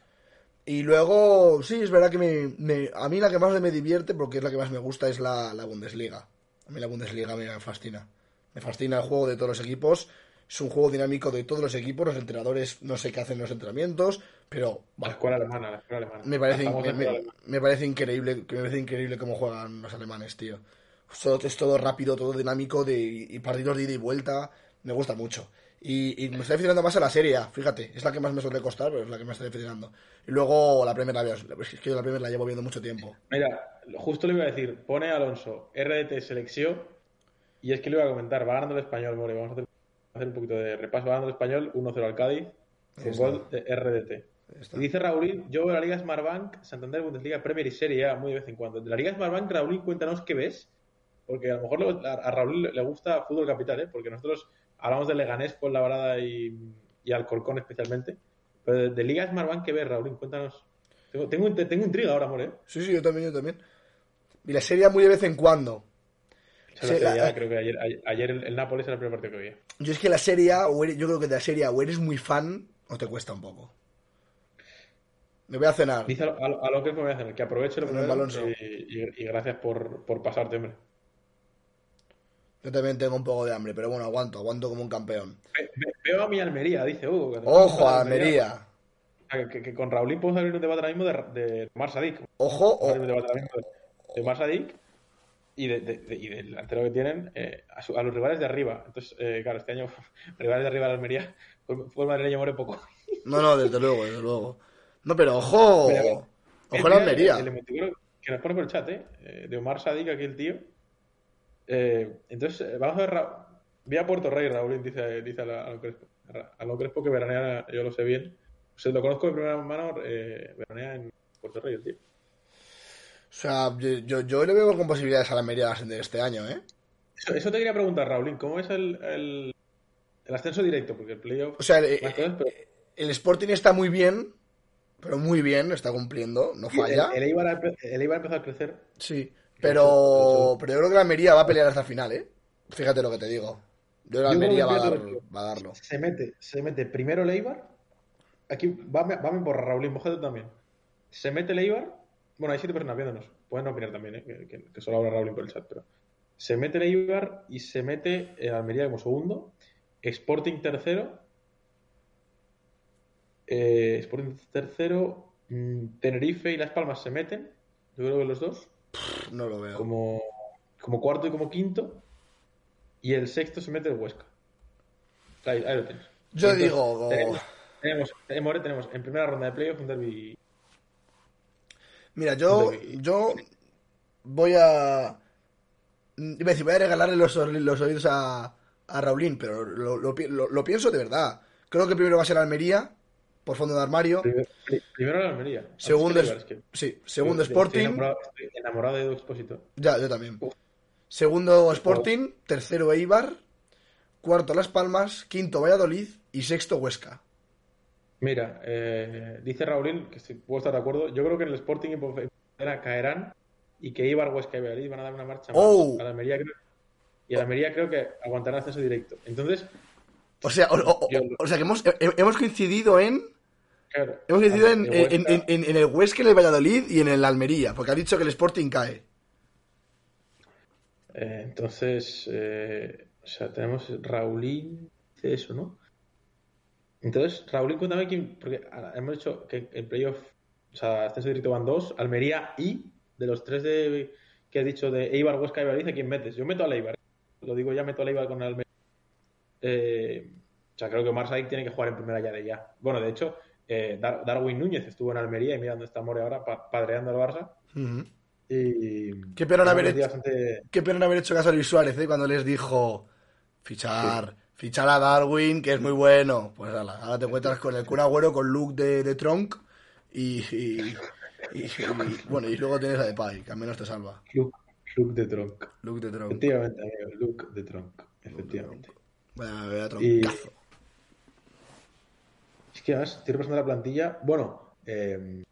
Y luego, sí, es verdad que me, me- a mí la que más me divierte, porque es la que más me gusta, es la, la Bundesliga. A mí la Bundesliga me fascina. Me fascina el juego de todos los equipos. Es un juego dinámico de todos los equipos. Los entrenadores no sé qué hacen en los entrenamientos, pero La escuela alemana, la escuela alemana. me parece, me, me- me increíble, me parece increíble cómo juegan los alemanes, tío. Todo- es todo rápido, todo dinámico de, y partidos de ida y vuelta. Me gusta mucho. Y, y me está aficionando más a la serie, fíjate. Es la que más me suele costar, pero es la que me está aficionando. Y luego la Premier la veo. Es que yo la Premier la llevo viendo mucho tiempo. Mira, justo le iba a decir, pone Alonso, RDT selección, y es que le iba a comentar, va ganando el español, More, vamos a hacer, un poquito de repaso, va ganando el español, 1-0 al Cádiz, con gol de RDT. Y dice Raúl, yo veo la Liga Smartbank, Santander, Bundesliga, Premier y Serie A muy de vez en cuando. De la Liga Smartbank, Raúl, cuéntanos qué ves, porque a lo mejor a, Raúl le gusta fútbol capital, ¿eh? porque nosotros hablamos de Leganés, Fuenlabrada y, y Alcorcón especialmente, pero de, de Liga Smartbank, ¿qué ves, Raúl? Cuéntanos. Tengo, tengo, tengo intriga ahora, More, ¿eh? Sí, sí, yo también, yo también. Y la serie muy de vez en cuando. O sea, la la- Serie A, creo que ayer, ayer, ayer el, el Nápoles era el primer partido que veía. Yo es que la serie A, o eres- yo creo que de la serie A, o eres muy fan, o te cuesta un poco. Me voy a cenar. Dice a, lo- a, a lo que me voy a hacer, que aproveche lo Alonso. y, y- y gracias por, por pasarte, hombre. Yo también tengo un poco de hambre, pero bueno, aguanto, aguanto como un campeón. Ve- ve- veo a mi Almería, dice Hugo. que- Ojo a Almería. Que, que- que con Raulín podemos abrir un debate ahora mismo de, de Omar Sadik. Ojo, o- de, de Omar Sadik y, de, de- de- y del delantero que tienen eh, a, su- a los rivales de arriba. Entonces, eh, claro, este año <laughs> rivales de arriba de Almería fue, fue el madrileño more poco. No, no, desde luego, desde luego. No, pero ojo. Mira, Ojo a la Almería. El, que nos pone por el chat, ¿eh? Eh, De Omar Sadik, aquí el tío. Eh, entonces, eh, vamos a ver. Ra- Vi a Puerto Rey, Raúl, dice, dice a, la- a lo Crespo. A lo Crespo que veranea, yo lo sé bien. O sea, lo conozco de primera mano, eh, veranea en Puerto Rey, el tío. O sea, yo, yo, yo le veo con posibilidades a la Almería de este año, ¿eh? Eso, eso te quería preguntar, Raúl, ¿cómo es el, el, el ascenso directo? Porque el playoff. O sea, el, más cosas, pero- el Sporting está muy bien, pero muy bien, está cumpliendo, no falla. El, Eibar ha, Eibar ha empezado a crecer. Sí, pero, pero yo creo que la Almería va a pelear hasta el final, ¿eh? Fíjate lo que te digo. Yo la Almería que va a, dar- va a darlo. Se mete, se mete primero el Eibar. Aquí, va, va a por Raúl, mojate también. Se mete el Eibar. Bueno, hay siete personas viéndonos. Pueden opinar también, ¿eh? que, que- que solo habla Raúl por el chat. Pero se mete el Eibar y se mete el Almería como segundo. Sporting tercero. Eh, Sporting tercero. mm, Tenerife y Las Palmas se meten. Yo creo que los dos. No lo veo. Como, como cuarto y como quinto. Y el sexto se mete el Huesca. Ahí, ahí lo tienes. Yo Entonces, digo, Tenemos, tenemos, eh, tenemos en primera ronda de playoff un derby. mira, yo, yo voy a. Iba a decir, voy a regalarle los, los oídos a, a Raulín, pero lo, lo pi- lo- lo pienso de verdad. Creo que primero va a ser Almería, por fondo de armario. Primero, pri- primero la Almería. Segundo, es, que- sí, segundo estoy- Estoy Sporting. enamorado, estoy enamorado de Edu Expósito. Ya, yo también. Uf. Segundo Sporting, tercero Eibar, cuarto Las Palmas, quinto Valladolid y sexto Huesca. Mira, eh, dice Raulín, que si puedo estar de acuerdo, yo creo que en el Sporting y caerán y que Eibar, Huesca y Valladolid van a dar una marcha más. Oh. A la Almería creo, y a la Almería creo que aguantará el ascenso directo. Entonces, O sea, o, o- Yo- o sea que hemos, he- hemos coincidido en. Claro. Hemos coincidido en, El en, Huesca- en- el Huesca, en el Valladolid y en el Almería, porque ha dicho que el Sporting cae. Eh, entonces, eh, o sea, tenemos Raulín, dice eso, ¿no? Entonces, Raulín, cuéntame quién, porque hemos dicho que en playoff, o sea, ascenso directo van dos, Almería y de los tres de, que has dicho de Eibar, Huesca y Valladolid, ¿a quién metes? Yo meto a Eibar, lo digo ya, meto a Eibar con Almería. Eh, o sea, creo que Omar Sadik tiene que jugar en primera ya de ya. Bueno, de hecho, eh, Dar- Darwin Núñez estuvo en Almería y mira dónde está More ahora, pa- padreando al Barça. Ujú. Y Qué pena haber hecho- bastante- Qué pena no haber hecho caso a Luis Suárez, ¿eh? Cuando les dijo fichar, fichar a Darwin, que es muy bueno. Pues ala, ahora te encuentras con el Kun Agüero con look de, de Tronk y, y- y- y- bueno, y luego tienes a Depay, que al menos te salva. Luke, Luke de Tronc. Look de Tronk. Efectivamente, amigo, Luke de Tronc. Efectivamente. Vaya, vaya Y- troncazo. Que además, estoy repasando la plantilla. Bueno, eh,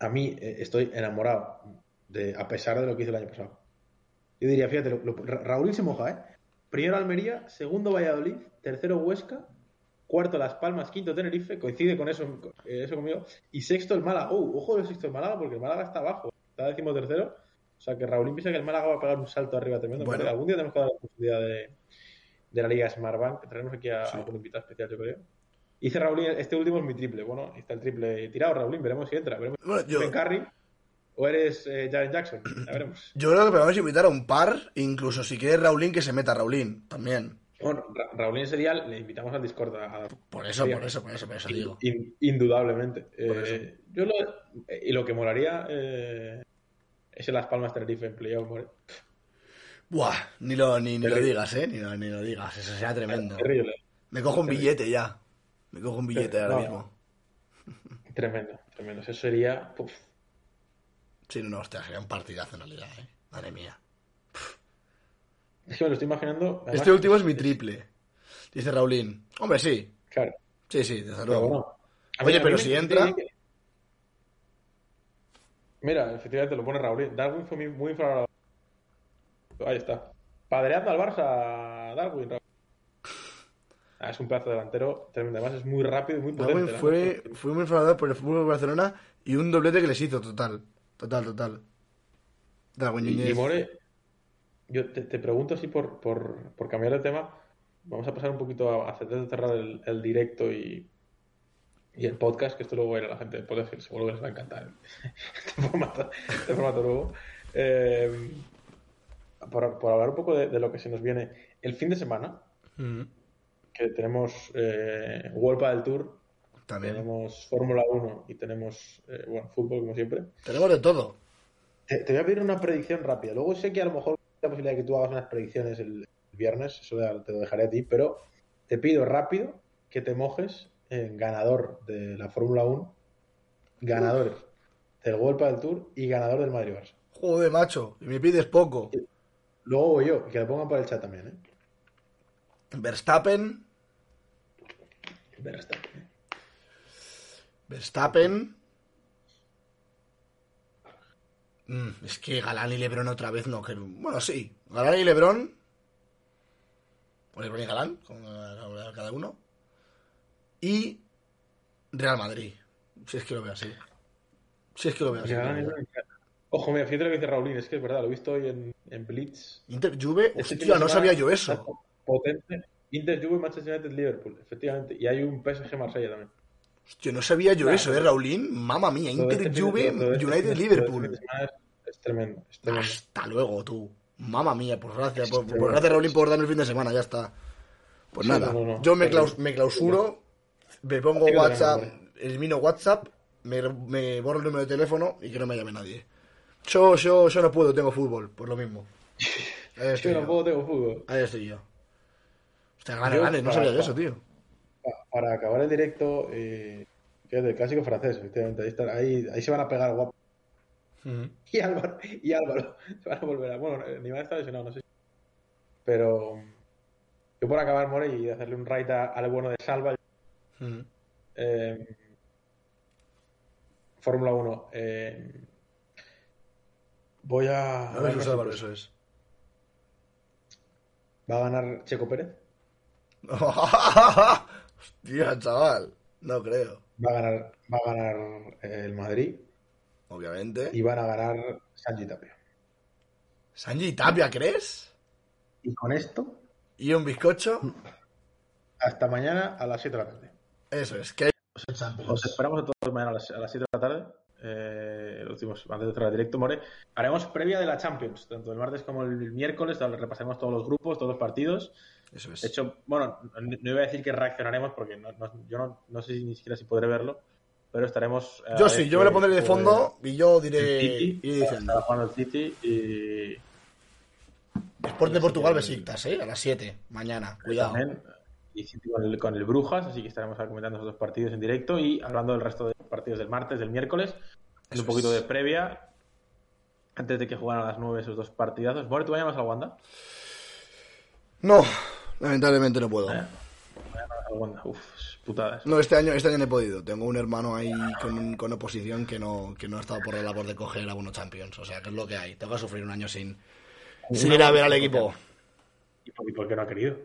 a mí eh, estoy enamorado, de, a pesar de lo que hizo el año pasado. Yo diría, fíjate, lo- lo- Raúl se moja, ¿eh? Primero Almería, segundo Valladolid, tercero Huesca, cuarto Las Palmas, quinto Tenerife, coincide con eso, eh, eso conmigo, y sexto el Málaga. Uh, ojo el sexto el Málaga, porque el Málaga está abajo, está décimo tercero. O sea que Raúl piensa que el Málaga va a pegar un salto arriba tremendo. Bueno. algún día tenemos que dar la posibilidad de, de la Liga Smartbank, que traeremos aquí a, Sí. a algún invitado especial, yo creo. Hice Raúl, este último es mi triple. Bueno, está el triple tirado, Raúl, veremos si entra. Veremos Bueno, yo, Ben Curry o eres eh, Jaren Jackson. Ya veremos. <clears throat> yo creo que podemos invitar a un par, incluso si quieres Raulín, que se meta Raulín, también. Bueno, Ra- Raúl ese día le invitamos al Discord a, Por eso, por eso, por eso, por eso digo. In- indudablemente. Eh, yo lo, eh, y lo que molaría eh, es en Las Palmas Tenerife en playoff. more. Buah, ni lo, ni, ni lo digas, eh, ni lo, ni lo digas, eso sería tremendo. Terrible. Me cojo un Terrible. billete ya. Me cojo un billete ahora No. mismo. <laughs> Tremendo, tremendo. Eso sería. puf, Sí, no, hostia, sería un partidazo en realidad, eh. Madre mía. Es que me lo estoy imaginando. además, Este último es mi triple. Dice Raulín. Hombre, sí. Claro. Sí, sí, desde luego. bueno. Oye, pero si entra- Mira, efectivamente lo pone Raúl. Darwin fue muy, infravalorado. Ahí está. Padreando al Barça, Darwin. Raúl. Ah, es un pedazo de delantero tremendo. Además es muy rápido y muy potente. Fue, fue muy enfadado por el fútbol de Barcelona y un doblete que les hizo, total. Total, total. Y, y. More, yo te, te pregunto si por, por, por cambiar de tema, vamos a pasar un poquito a de cerrar el, el directo y, y el podcast, que esto luego a ir a la gente podcast, que seguro que les va a encantar <laughs> este formato, este formato nuevo. Eh, por, por hablar un poco de, de lo que se nos viene el fin de semana, Mm, que tenemos eh, World del Tour, También. tenemos Fórmula 1 y tenemos, eh, bueno, fútbol como siempre. Tenemos de todo. Te, te voy a pedir una predicción rápida. Luego sé que a lo mejor hay la posibilidad de que tú hagas unas predicciones el, viernes, eso te lo dejaré a ti, pero te pido rápido que te mojes en ganador de la Fórmula 1, ganadores del World del Tour y ganador del Madrid Barça. Joder, macho. Y me pides poco. Luego voy yo, y que lo pongan por el chat también, ¿eh? Verstappen. Verstappen. Verstappen. Mm, es que Galán y Lebron otra vez no. Que... Bueno, sí. Galán y Lebron. O Lebron y Galán, como cada uno. Y Real Madrid. Si es que lo veo así. Si es que lo veo así. Ya, Ojo, mira, fíjate lo que dice Raulín, es que es verdad, lo he visto hoy en, en Blitz. Inter Juve. Hostia, no sabía yo eso. Potente. Inter Juve, Manchester United, Liverpool, efectivamente. Y hay un PSG Marsella también. Hostia, no sabía yo Claro. eso, ¿eh, Raulín? Mamma mía. Inter este Juve, este United este Liverpool. semana Es, tremendo, es tremendo. Hasta luego, tú. Mamma mía, pues gracias. Por, por gracias, Raulín, por darme el fin de semana, ya está. Pues Sí, nada, no, no, no. yo me, claus- Terrible. me clausuro, me pongo WhatsApp, elimino WhatsApp, me, me borro el número de teléfono y que no me llame nadie. Yo, yo, yo no puedo, tengo fútbol, por lo mismo. <laughs> Ahí estoy Yo yo. tampoco tengo fútbol. Ahí estoy yo. Hostia, Yo, gane, no sabía yo eso, tío. Pa- Para acabar el directo, eh, fíjate, el clásico francés, efectivamente. Ahí, está- ahí, ahí se van a pegar guapo. <laughs> Y Álvaro, y Álvaro <laughs> se van a volver a. Bueno, a estar lesionado, no sé. Pero yo por acabar, More, y hacerle un raid a- al bueno de Salva, Ujú. eh, Fórmula 1. eh, voy a. Luis Álvaro, eso es. Va a ganar Checo Pérez. <laughs> Hostia, chaval. No creo. Va a ganar, va a ganar eh, el Madrid Obviamente. y van a ganar Sanji Tapia. Sanji Tapia, ¿crees? Y con esto, ¿Y un bizcocho? hasta mañana a las 7 de la tarde. Eso es. Que Os esperamos a todos mañana a las, a las 7 de la tarde. Eh, antes de entrar al directo, More. Haremos previa de la Champions, tanto el martes como el miércoles. donde Repasaremos todos los grupos, todos los partidos. Eso es. De hecho, bueno, no, iba a decir que reaccionaremos porque no- no- yo no, no sé si ni siquiera si podré verlo, pero estaremos. eh, a yo sí, yo me lo pondré de fondo y yo diré. City, Estará diciendo. jugando el City y. Sport de Portugal Besiktas, ¿eh? A las 7. Mañana. Cuidado. También, y City con el, con el Brujas, así que estaremos comentando esos dos partidos en directo y hablando del resto de partidos del martes, del miércoles, Eso un poquito es. de previa antes de que jugaran a las 9 esos dos partidazos. More, ¿tú vas al Wanda? No, lamentablemente no puedo. ¿Eh? Uf, es putada eso. No, este año, este año no he podido. Tengo un hermano ahí con, con oposición que no, que no ha estado por la labor de coger a uno Champions. O sea, que es lo que hay. Tengo que sufrir un año sin, sin ir a ver al equipo. ¿Y por, y por qué no ha querido?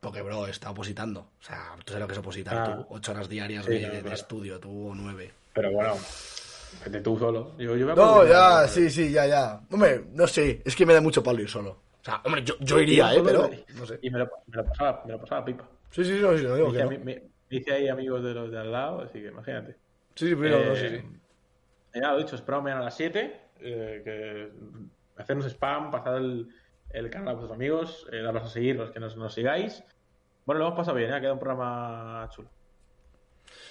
Porque, bro, está opositando. O sea, tú sabes lo que es opositar Ah. tú. Ocho horas diarias Sí, de, claro, de claro. estudio, tú o nueve. Pero bueno, vete tú solo. Yo, yo me No, ya, sí, sí, ya, ya. Hombre, no sé. Es que me da mucho palo ir solo. O sea, hombre, yo, yo iría, ¿eh? Pero, no sé. Y me lo, me lo pasaba, me lo pasaba pipa. Sí, sí, no, sí, no digo Me que hice, no. ami- me- me hice ahí amigos de los de al lado, así que imagínate. Sí, sí, pero no, Eh, sí, sí. y nada, lo dicho, esperamos mañana a las 7. eh, que hacernos spam, pasar el, el canal a vuestros amigos, eh, darlos a seguir los que nos, nos sigáis. Bueno, lo hemos pasado bien, ¿eh? ha quedado un programa chulo.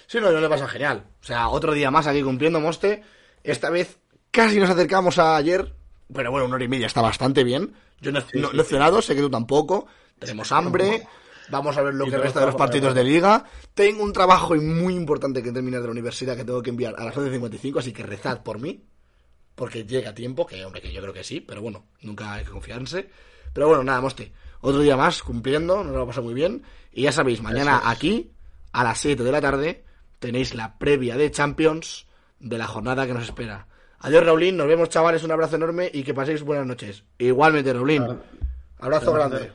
Sí, no, no le pasa genial. O sea, otro día más aquí cumpliendo Moste. Esta vez casi nos acercamos a ayer. Pero bueno, una hora y media está bastante bien. Yo no, no he cenado, sé que tú tampoco. Tenemos hambre. Vamos a ver lo que resta de los partidos de liga. Tengo un trabajo muy importante que terminar de la universidad que tengo que enviar a las 11.55, así que rezad por mí. Porque llega tiempo, que hombre, que yo creo que sí, pero bueno, nunca hay que confiarse. Pero bueno, nada, Moste. Otro día más cumpliendo, nos lo pasa muy bien. Y ya sabéis, mañana aquí, a las 7 de la tarde, tenéis la previa de Champions de la jornada que nos espera. Adiós, Raulín, nos vemos, chavales, un abrazo enorme y que paséis buenas noches. Igualmente, Raulín. Abrazo grande. hacer-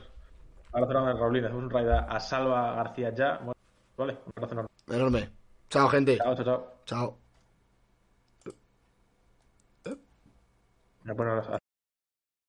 Ahora cerramos Raulín, hacemos un raid a Salva García ya. Bueno, Vale, un abrazo enorme. Enorme. Chao, gente. Chao, chao, chao. Chao voy a poner a-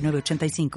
906985.